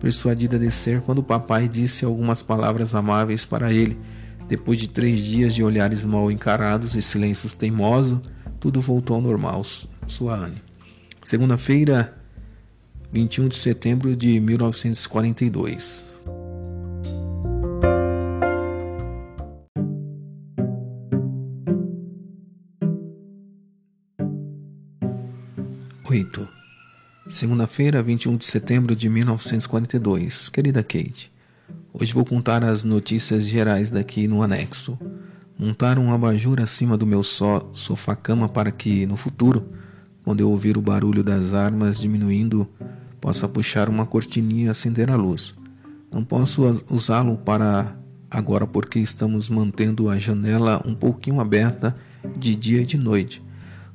[SPEAKER 1] persuadido a descer quando o papai disse algumas palavras amáveis para ele. Depois de três dias de olhares mal encarados e silêncios teimosos, tudo voltou ao normal. Sua Anne. Segunda-feira, 21 de setembro de 1942. Oito. Segunda-feira, 21 de setembro de 1942. Querida Kate, hoje vou contar as notícias gerais daqui no anexo. Montar um abajur acima do meu so sofá-cama para que, no futuro, quando eu ouvir o barulho das armas diminuindo, possa puxar uma cortininha e acender a luz. Não posso usá-lo para agora porque estamos mantendo a janela um pouquinho aberta de dia e de noite.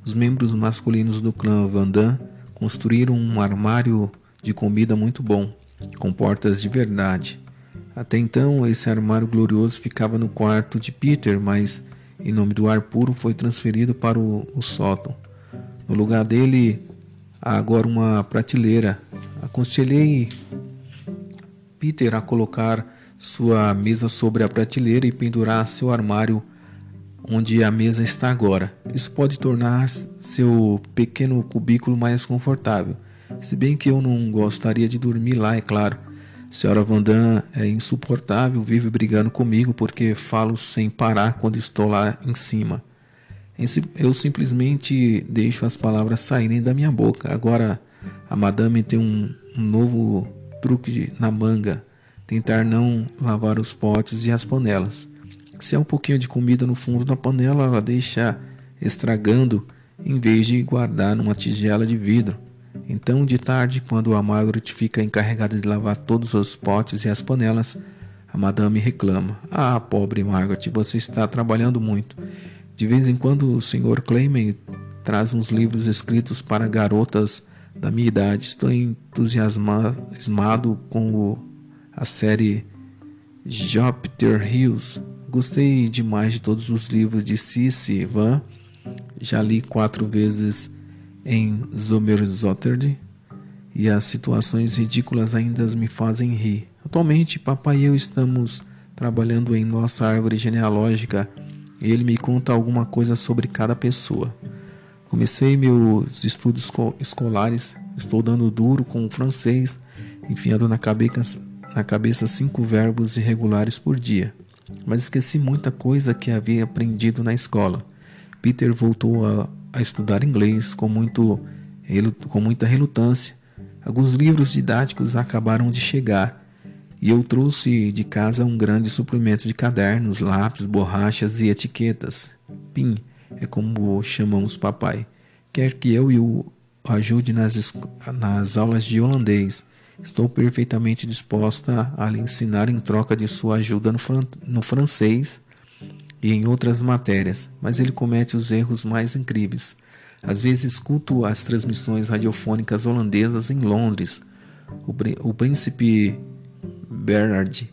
[SPEAKER 1] Os membros masculinos do clã Vandan construíram um armário de comida muito bom, com portas de verdade. Até então, esse armário glorioso ficava no quarto de Peter, mas, em nome do ar puro, foi transferido para o, o sótão. No lugar dele, há agora uma prateleira. Aconselhei Peter a colocar sua mesa sobre a prateleira e pendurar seu armário onde a mesa está agora. Isso pode tornar seu pequeno cubículo mais confortável. Se bem que eu não gostaria de dormir lá, é claro. Senhora Vandan é insuportável, vive brigando comigo porque falo sem parar quando estou lá em cima. Eu simplesmente deixo as palavras saírem da minha boca. Agora a madame tem um, um novo truque na manga: tentar não lavar os potes e as panelas. Se há um pouquinho de comida no fundo da panela, ela deixa estragando em vez de guardar numa tigela de vidro. Então, de tarde, quando a Margaret fica encarregada de lavar todos os potes e as panelas, a madame reclama: Ah, pobre Margaret, você está trabalhando muito. De vez em quando, o Sr. Clayman traz uns livros escritos para garotas da minha idade. Estou entusiasmado com a série Jupiter Hills Gostei demais de todos os livros de Cici Van. Já li quatro vezes em Zomerzoterd e as situações ridículas ainda me fazem rir. Atualmente, papai e eu estamos trabalhando em nossa árvore genealógica e ele me conta alguma coisa sobre cada pessoa. Comecei meus estudos escolares, estou dando duro com o francês, enfiando na cabeça, na cabeça cinco verbos irregulares por dia mas esqueci muita coisa que havia aprendido na escola. Peter voltou a, a estudar inglês com, muito, com muita relutância. Alguns livros didáticos acabaram de chegar e eu trouxe de casa um grande suplemento de cadernos, lápis, borrachas e etiquetas. PIN é como chamamos papai. Quer que eu o ajude nas, nas aulas de holandês Estou perfeitamente disposta a lhe ensinar em troca de sua ajuda no, fran no francês e em outras matérias, mas ele comete os erros mais incríveis. Às vezes escuto as transmissões radiofônicas holandesas em Londres. O, o príncipe Bernard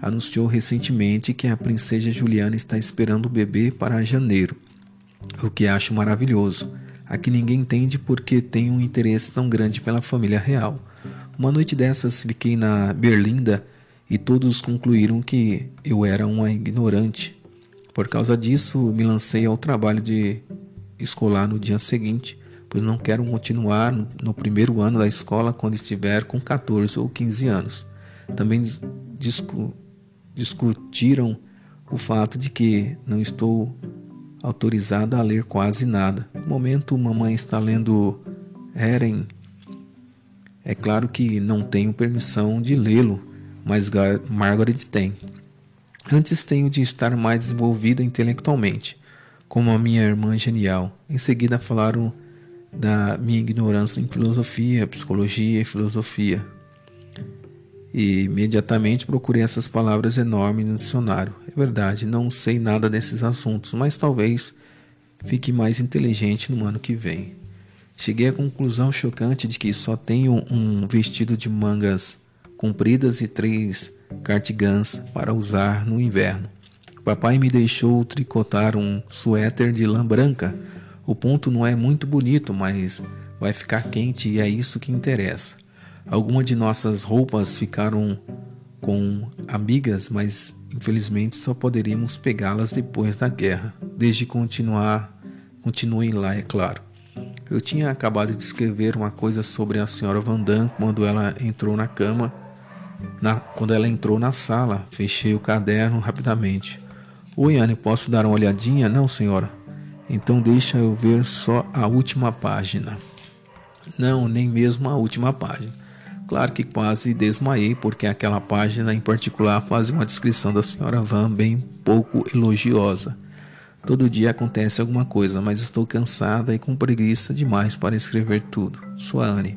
[SPEAKER 1] anunciou recentemente que a princesa Juliana está esperando o bebê para janeiro, o que acho maravilhoso. Aqui ninguém entende porque tem um interesse tão grande pela família real. Uma noite dessas fiquei na Berlinda e todos concluíram que eu era uma ignorante. Por causa disso, me lancei ao trabalho de escolar no dia seguinte, pois não quero continuar no primeiro ano da escola quando estiver com 14 ou 15 anos. Também discu discutiram o fato de que não estou autorizada a ler quase nada. No momento, mamãe está lendo Heren é claro que não tenho permissão de lê-lo, mas Margaret tem. Antes tenho de estar mais desenvolvida intelectualmente, como a minha irmã genial. Em seguida falaram da minha ignorância em filosofia, psicologia e filosofia. E imediatamente procurei essas palavras enormes no dicionário. É verdade, não sei nada desses assuntos, mas talvez fique mais inteligente no ano que vem. Cheguei à conclusão chocante de que só tenho um vestido de mangas compridas e três cardigans para usar no inverno. Papai me deixou tricotar um suéter de lã branca. O ponto não é muito bonito, mas vai ficar quente e é isso que interessa. Algumas de nossas roupas ficaram com amigas, mas infelizmente só poderíamos pegá-las depois da guerra, desde continuar, continuem lá, é claro. Eu tinha acabado de escrever uma coisa sobre a senhora Van Damme quando ela entrou na cama. Na, quando ela entrou na sala, fechei o caderno rapidamente. Oi, Anne, posso dar uma olhadinha? Não, senhora. Então deixa eu ver só a última página. Não, nem mesmo a última página. Claro que quase desmaiei, porque aquela página em particular fazia uma descrição da senhora Van bem pouco elogiosa. Todo dia acontece alguma coisa, mas estou cansada e com preguiça demais para escrever tudo. Sua Anne.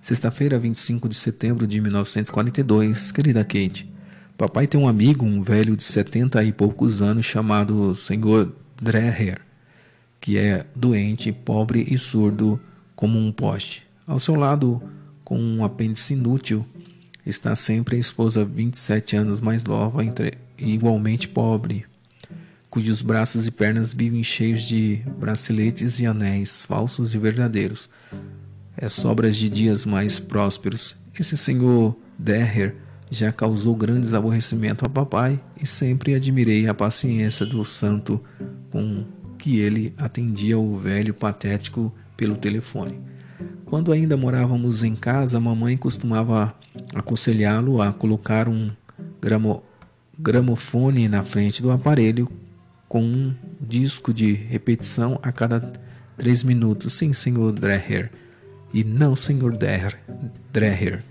[SPEAKER 1] Sexta-feira, 25 de setembro de 1942. Querida Kate, papai tem um amigo, um velho de 70 e poucos anos, chamado Sr. Dreher, que é doente, pobre e surdo como um poste. Ao seu lado, com um apêndice inútil, está sempre a esposa 27 anos mais nova e igualmente pobre, cujos braços e pernas vivem cheios de braceletes e anéis, falsos e verdadeiros. É sobras de dias mais prósperos. Esse senhor Derrer já causou grandes aborrecimentos a papai e sempre admirei a paciência do santo com que ele atendia o velho patético pelo telefone. Quando ainda morávamos em casa, mamãe costumava aconselhá-lo a colocar um gramo, gramofone na frente do aparelho com um disco de repetição a cada três minutos. Sim, senhor Dreher. E não, senhor Dreher.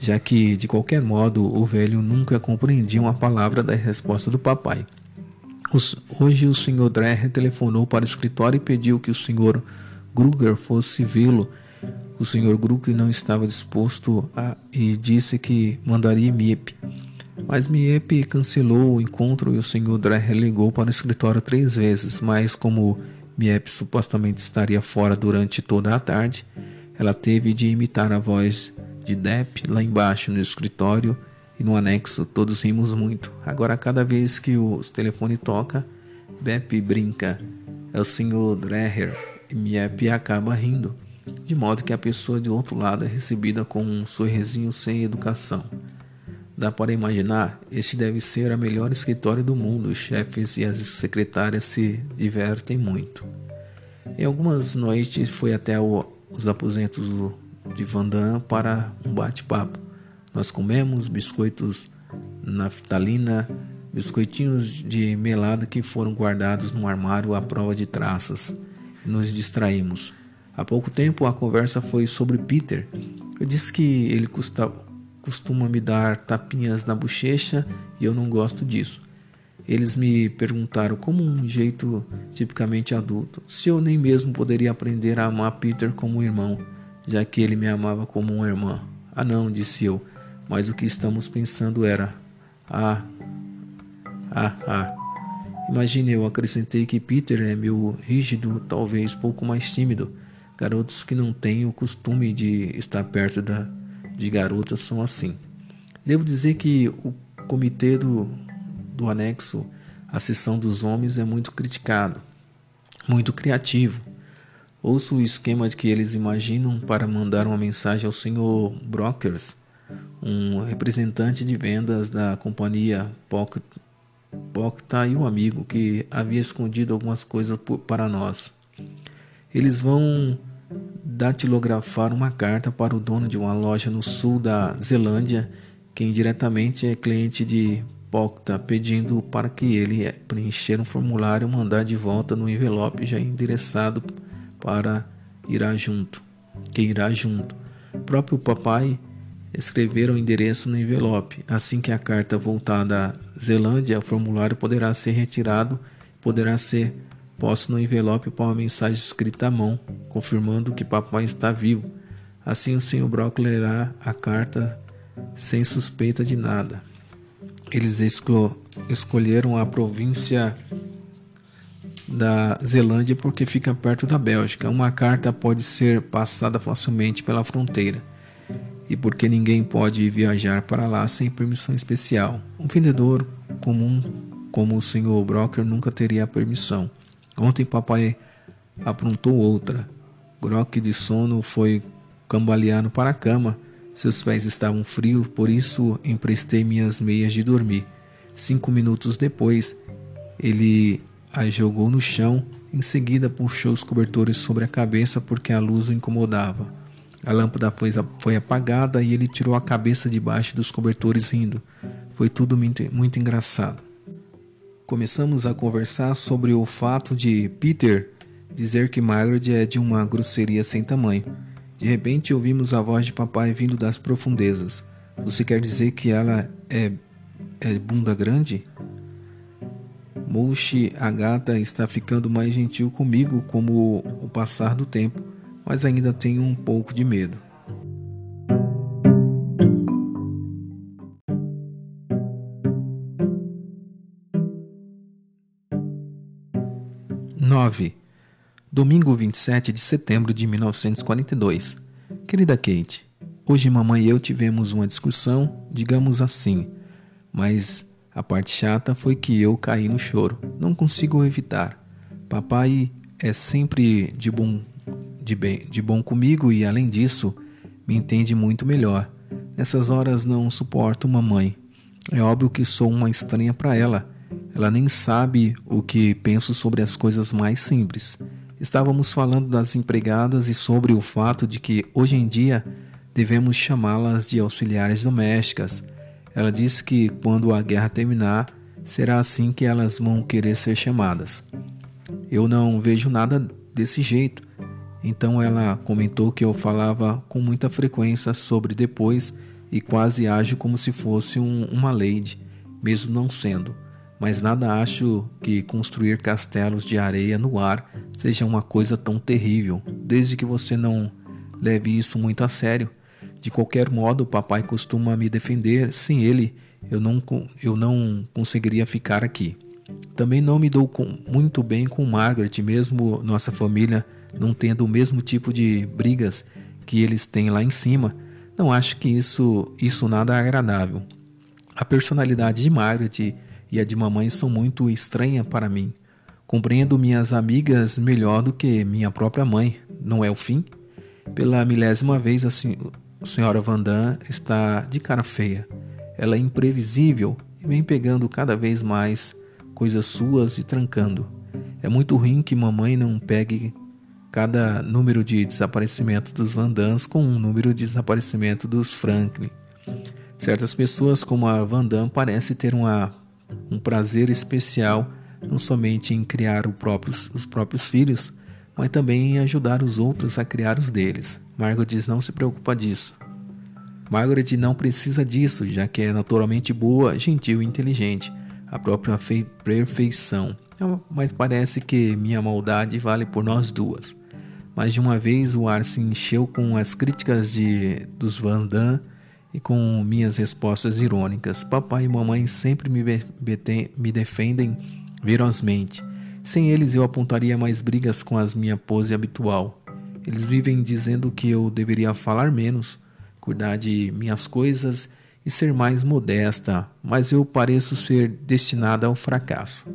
[SPEAKER 1] Já que, de qualquer modo, o velho nunca compreendia uma palavra da resposta do papai. Os, hoje o senhor Dreher telefonou para o escritório e pediu que o senhor Gruger fosse vê-lo. O senhor Gruger não estava disposto a, e disse que mandaria MIP. Mas Miep cancelou o encontro e o Sr. Dreher ligou para o escritório três vezes, mas como Miep supostamente estaria fora durante toda a tarde, ela teve de imitar a voz de Depp lá embaixo no escritório e no anexo. Todos rimos muito. Agora, cada vez que o telefone toca, Bepp brinca. É o Sr. Dreher e Miep acaba rindo, de modo que a pessoa de outro lado é recebida com um sorrisinho sem educação. Dá para imaginar, este deve ser o melhor escritório do mundo. Os chefes e as secretárias se divertem muito. Em algumas noites foi até o, os aposentos de Vandam para um bate-papo. Nós comemos biscoitos naftalina, biscoitinhos de melado que foram guardados no armário à prova de traças e nos distraímos. Há pouco tempo a conversa foi sobre Peter. Eu disse que ele custava costuma me dar tapinhas na bochecha e eu não gosto disso. Eles me perguntaram, como um jeito tipicamente adulto, se eu nem mesmo poderia aprender a amar Peter como um irmão, já que ele me amava como uma irmã. Ah, não, disse eu, mas o que estamos pensando era: ah, ah, ah. Imagine, eu acrescentei que Peter é meu rígido, talvez pouco mais tímido. Garotos que não têm o costume de estar perto da de garotas são assim. Devo dizer que o comitê do, do anexo à seção dos homens é muito criticado, muito criativo. Ouço o esquema que eles imaginam para mandar uma mensagem ao Sr. Brokers, um representante de vendas da companhia Pocta e um amigo que havia escondido algumas coisas para nós. Eles vão datilografar uma carta para o dono de uma loja no sul da Zelândia, que indiretamente é cliente de Pocta, pedindo para que ele preencher um formulário e mandar de volta no envelope já endereçado para irá junto, que irá junto. O próprio papai escrever o endereço no envelope. Assim que a carta voltar da Zelândia, o formulário poderá ser retirado, poderá ser posto no envelope para uma mensagem escrita à mão, confirmando que papai está vivo. Assim o Sr. Brock lerá a carta sem suspeita de nada. Eles esco escolheram a província da Zelândia porque fica perto da Bélgica. Uma carta pode ser passada facilmente pela fronteira e porque ninguém pode viajar para lá sem permissão especial. Um vendedor comum como o Sr. Brocker nunca teria permissão. Ontem papai aprontou outra. Grock de sono foi cambaleando para a cama. Seus pés estavam frios, por isso emprestei minhas meias de dormir. Cinco minutos depois, ele a jogou no chão. Em seguida, puxou os cobertores sobre a cabeça porque a luz o incomodava. A lâmpada foi, apagada e ele tirou a cabeça debaixo dos cobertores rindo. Foi tudo muito engraçado. Começamos a conversar sobre o fato de Peter dizer que Margaret é de uma grosseria sem tamanho. De repente ouvimos a voz de papai vindo das profundezas. Você quer dizer que ela é, é bunda grande? Mouche, a gata, está ficando mais gentil comigo com o passar do tempo, mas ainda tenho um pouco de medo. Nove. Domingo 27 de setembro de 1942. Querida Kate, hoje mamãe e eu tivemos uma discussão, digamos assim, mas a parte chata foi que eu caí no choro. Não consigo evitar. Papai é sempre de bom, de bem, de bom comigo e, além disso, me entende muito melhor. Nessas horas não suporto mamãe. É óbvio que sou uma estranha para ela. Ela nem sabe o que penso sobre as coisas mais simples. Estávamos falando das empregadas e sobre o fato de que hoje em dia devemos chamá-las de auxiliares domésticas. Ela disse que quando a guerra terminar, será assim que elas vão querer ser chamadas. Eu não vejo nada desse jeito. Então ela comentou que eu falava com muita frequência sobre depois e quase ajo como se fosse um, uma lady, mesmo não sendo. Mas nada acho que construir castelos de areia no ar seja uma coisa tão terrível, desde que você não leve isso muito a sério. De qualquer modo, o papai costuma me defender. Sem ele, eu não, eu não conseguiria ficar aqui. Também não me dou com, muito bem com Margaret, mesmo nossa família não tendo o mesmo tipo de brigas que eles têm lá em cima. Não acho que isso, isso nada é agradável. A personalidade de Margaret e a de mamãe são muito estranha para mim. Compreendo minhas amigas melhor do que minha própria mãe, não é o fim? Pela milésima vez, a senhora Vandam está de cara feia. Ela é imprevisível e vem pegando cada vez mais coisas suas e trancando. É muito ruim que mamãe não pegue cada número de desaparecimento dos Vandans com um número de desaparecimento dos Franklin. Certas pessoas, como a Vandam, parecem ter uma, um prazer especial não somente em criar próprios, os próprios filhos, mas também em ajudar os outros a criar os deles. Margaret não se preocupa disso. Margaret não precisa disso, já que é naturalmente boa, gentil e inteligente, a própria perfeição. Mas parece que minha maldade vale por nós duas. Mais de uma vez o ar se encheu com as críticas de dos Van Damme e com minhas respostas irônicas. Papai e mamãe sempre me, me defendem ferozmente. Sem eles eu apontaria mais brigas com a minha pose habitual. Eles vivem dizendo que eu deveria falar menos, cuidar de minhas coisas e ser mais modesta, mas eu pareço ser destinada ao fracasso.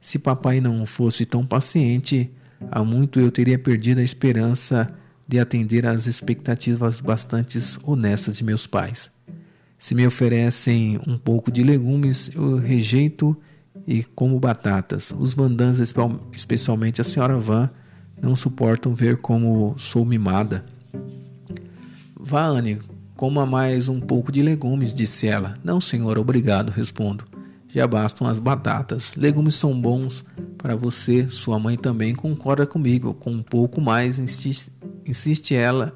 [SPEAKER 1] Se papai não fosse tão paciente, há muito eu teria perdido a esperança de atender às expectativas bastante honestas de meus pais. Se me oferecem um pouco de legumes, eu rejeito e como batatas. Os vandãs, especialmente a senhora Van, não suportam ver como sou mimada. Vá, Anne, coma mais um pouco de legumes, disse ela. Não, senhor, obrigado, respondo. Já bastam as batatas. Legumes são bons para você. Sua mãe também concorda comigo. Com um pouco mais, insiste, insiste ela,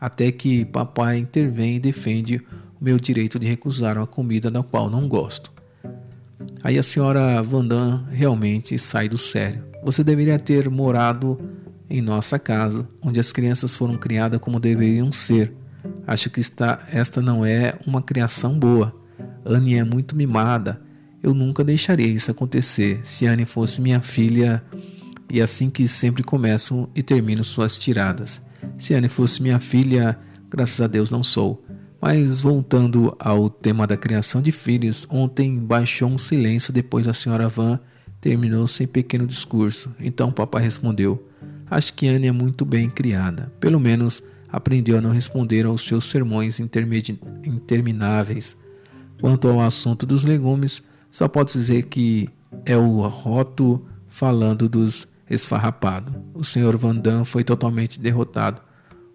[SPEAKER 1] até que papai intervém e defende o meu direito de recusar uma comida da qual não gosto. Aí a senhora Vandam realmente sai do sério. Você deveria ter morado em nossa casa, onde as crianças foram criadas como deveriam ser. Acho que está, esta não é uma criação boa. Anne é muito mimada. Eu nunca deixaria isso acontecer. Se Anne fosse minha filha, e assim que sempre começo e termino suas tiradas. Se Anne fosse minha filha, graças a Deus não sou. Mas voltando ao tema da criação de filhos, ontem baixou um silêncio depois da senhora Van terminou sem pequeno discurso. Então o papai respondeu: Acho que Anne é muito bem criada. Pelo menos aprendeu a não responder aos seus sermões intermináveis. Quanto ao assunto dos legumes, só pode dizer que é o Roto falando dos esfarrapados. O senhor Van Damme foi totalmente derrotado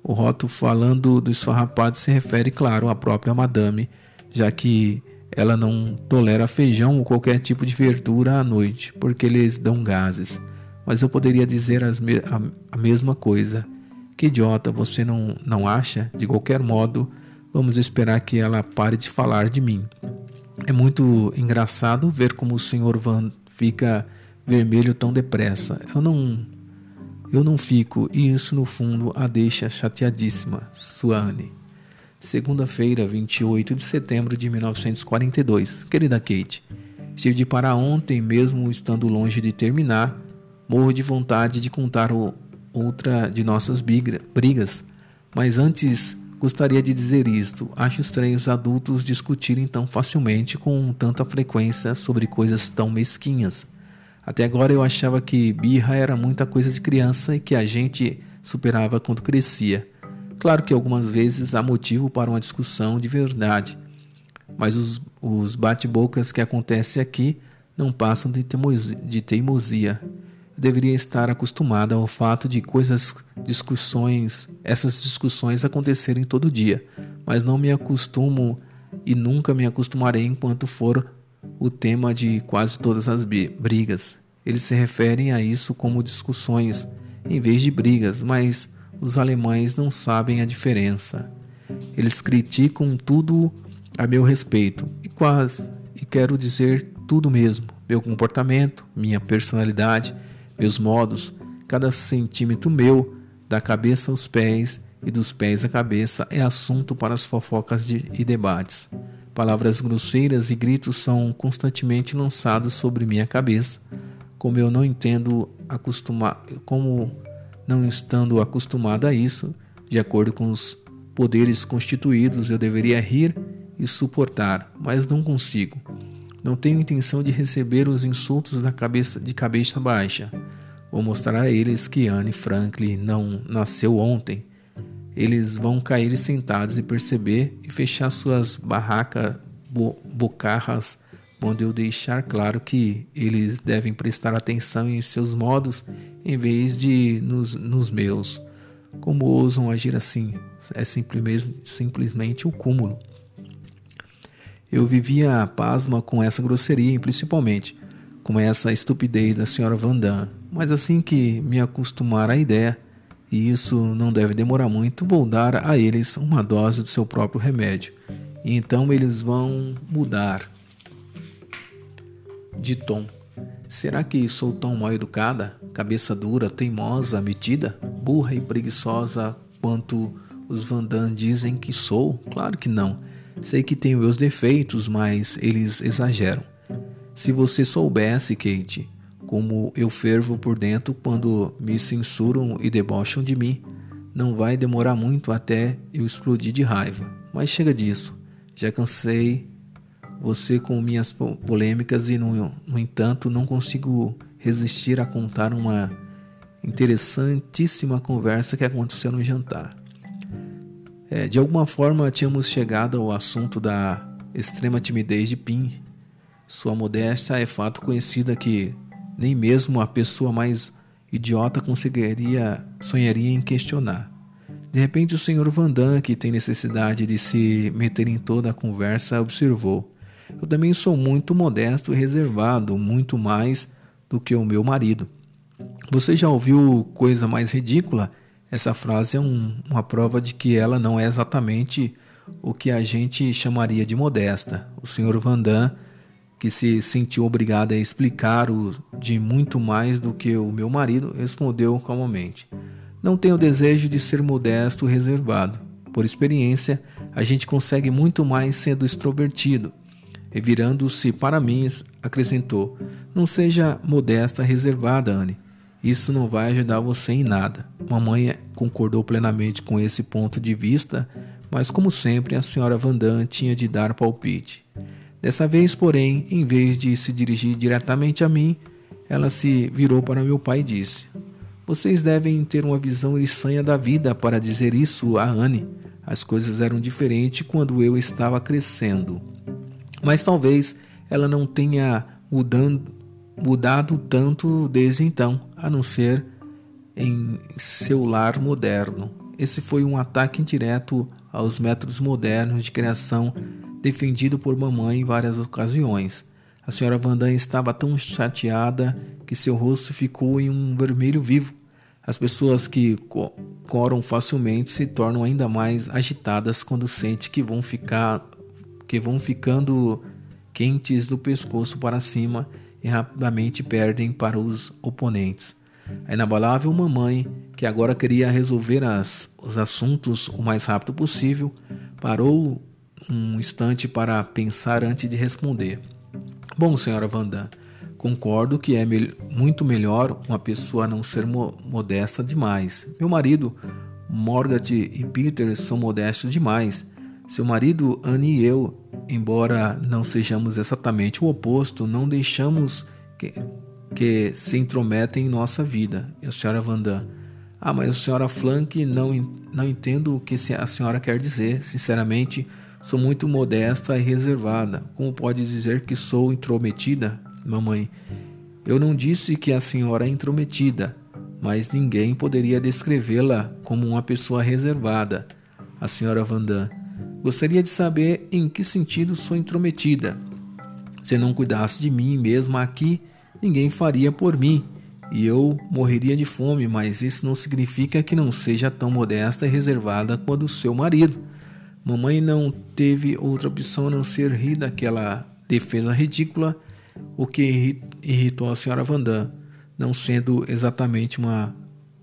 [SPEAKER 1] o rótulo falando do esfarrapado se refere, claro, à própria madame, já que ela não tolera feijão ou qualquer tipo de verdura à noite, porque eles dão gases. Mas eu poderia dizer me a, a, mesma coisa. Que idiota, você não, não acha? De qualquer modo, vamos esperar que ela pare de falar de mim. É muito engraçado ver como o Sr. Van fica vermelho tão depressa. Eu não eu não fico, e isso no fundo a deixa chateadíssima. Suane. Segunda-feira, 28 de setembro de 1942. Querida Kate, estive de parar ontem, mesmo estando longe de terminar. Morro de vontade de contar outra de nossas brigas, mas antes gostaria de dizer isto. Acho estranho os adultos discutirem tão facilmente com tanta frequência sobre coisas tão mesquinhas. Até agora eu achava que birra era muita coisa de criança e que a gente superava quando crescia. Claro que algumas vezes há motivo para uma discussão de verdade, mas os, os bate-bocas que acontecem aqui não passam de, teimosia, deveria estar acostumada ao fato de coisas, discussões, essas discussões acontecerem todo dia, mas não me acostumo e nunca me acostumarei enquanto for o tema de quase todas as brigas. Eles se referem a isso como discussões em vez de brigas, mas os alemães não sabem a diferença. Eles criticam tudo a meu respeito e quase, e quero dizer tudo mesmo: meu comportamento, minha personalidade, meus modos, cada centímetro meu, da cabeça aos pés e dos pés à cabeça, é assunto para as fofocas de, e debates. Palavras grosseiras e gritos são constantemente lançados sobre minha cabeça, como eu não entendo acostumar, como não estando acostumado a isso, de acordo com os poderes constituídos, eu deveria rir e suportar, mas não consigo. Não tenho intenção de receber os insultos da cabeça de cabeça baixa. Vou mostrar a eles que Anne Franklin não nasceu ontem eles vão cair sentados e perceber e fechar suas barracas bo bocarras, onde eu deixar claro que eles devem prestar atenção em seus modos em vez de nos, nos meus. Como ousam agir assim? É simplesmente o cúmulo. Eu vivia pasma com essa grosseria e principalmente com essa estupidez da senhora Vandam, mas assim que me acostumar à ideia, e isso não deve demorar muito, vou dar a eles uma dose do seu próprio remédio. E então eles vão mudar de tom. Será que sou tão mal educada, cabeça dura, teimosa, metida, burra e preguiçosa quanto os Vandan dizem que sou? Claro que não. Sei que tenho meus defeitos, mas eles exageram. Se você soubesse, Kate, como eu fervo por dentro quando me censuram e debocham de mim. Não vai demorar muito até eu explodir de raiva. Mas chega disso. Já cansei você com minhas polêmicas e, no, no entanto, não consigo resistir a contar uma interessantíssima conversa que aconteceu no jantar. É, de alguma forma, tínhamos chegado ao assunto da extrema timidez de Pim. Sua modéstia é fato conhecida que nem mesmo a pessoa mais idiota conseguiria sonharia em questionar. De repente, o senhor Vandam, que tem necessidade de se meter em toda a conversa, observou: Eu também sou muito modesto e reservado, muito mais do que o meu marido. Você já ouviu coisa mais ridícula? Essa frase é um, uma prova de que ela não é exatamente o que a gente chamaria de modesta. O senhor Vandam que se sentiu obrigada a explicar o de muito mais do que o meu marido, respondeu calmamente: Não tenho desejo de ser modesto e reservado. Por experiência, a gente consegue muito mais sendo extrovertido. E virando-se para mim, acrescentou: Não seja modesta, reservada, Anne. Isso não vai ajudar você em nada. Mamãe concordou plenamente com esse ponto de vista, mas como sempre, a senhora Vandam tinha de dar palpite. Dessa vez, porém, em vez de se dirigir diretamente a mim, ela se virou para meu pai e disse: Vocês devem ter uma visão eriçanha da vida para dizer isso a Anne. As coisas eram diferentes quando eu estava crescendo. Mas talvez ela não tenha mudando, mudado tanto desde então, a não ser em seu lar moderno. Esse foi um ataque indireto aos métodos modernos de criação defendido por mamãe em várias ocasiões. A senhora Vandam estava tão chateada que seu rosto ficou em um vermelho vivo. As pessoas que coram facilmente se tornam ainda mais agitadas quando sentem que vão ficar que vão ficando quentes do pescoço para cima e rapidamente perdem para os oponentes. A inabalável mamãe, que agora queria resolver as, os assuntos o mais rápido possível, parou um instante para pensar antes de responder. Bom, senhora Vandam, concordo que é me muito melhor uma pessoa não ser mo modesta demais. Meu marido, Morgat e Peter são modestos demais. Seu marido, Anne e eu, embora não sejamos exatamente o oposto, não deixamos que, que se intrometem em nossa vida. E a senhora Vandam, ah, mas a senhora Flank, não, não entendo o que a senhora quer dizer. Sinceramente, Sou muito modesta e reservada. Como pode dizer que sou intrometida, mamãe? Eu não disse que a senhora é intrometida, mas ninguém poderia descrevê-la como uma pessoa reservada. A senhora Vandam. Gostaria de saber em que sentido sou intrometida. Se não cuidasse de mim mesmo aqui, ninguém faria por mim e eu morreria de fome, mas isso não significa que não seja tão modesta e reservada quanto o seu marido. Mamãe não teve outra opção a não ser rir daquela defesa ridícula, o que irritou a senhora Vandam. Não sendo exatamente uma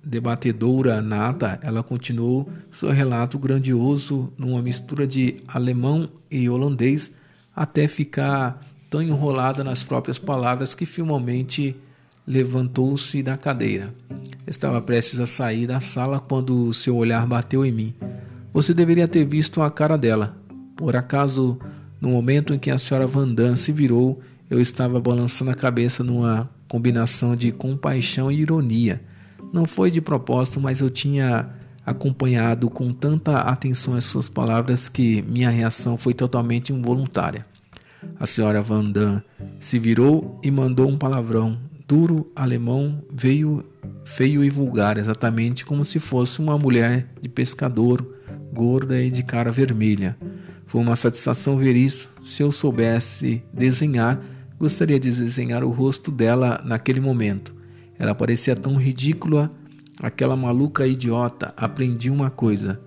[SPEAKER 1] debatedora nata, ela continuou seu relato grandioso numa mistura de alemão e holandês, até ficar tão enrolada nas próprias palavras que finalmente levantou-se da cadeira. Estava prestes a sair da sala quando seu olhar bateu em mim. Você deveria ter visto a cara dela. Por acaso, no momento em que a senhora Vandam se virou, eu estava balançando a cabeça numa combinação de compaixão e ironia. Não foi de propósito, mas eu tinha acompanhado com tanta atenção as suas palavras que minha reação foi totalmente involuntária. A senhora Vandam se virou e mandou um palavrão duro alemão, veio feio e vulgar, exatamente como se fosse uma mulher de pescador gorda e de cara vermelha. Foi uma satisfação ver isso. Se eu soubesse desenhar, gostaria de desenhar o rosto dela naquele momento. Ela parecia tão ridícula, aquela maluca idiota. Aprendi uma coisa: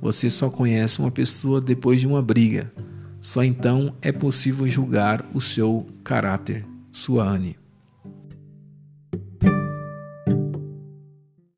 [SPEAKER 1] você só conhece uma pessoa depois de uma briga. Só então é possível julgar o seu caráter. Sua Anne.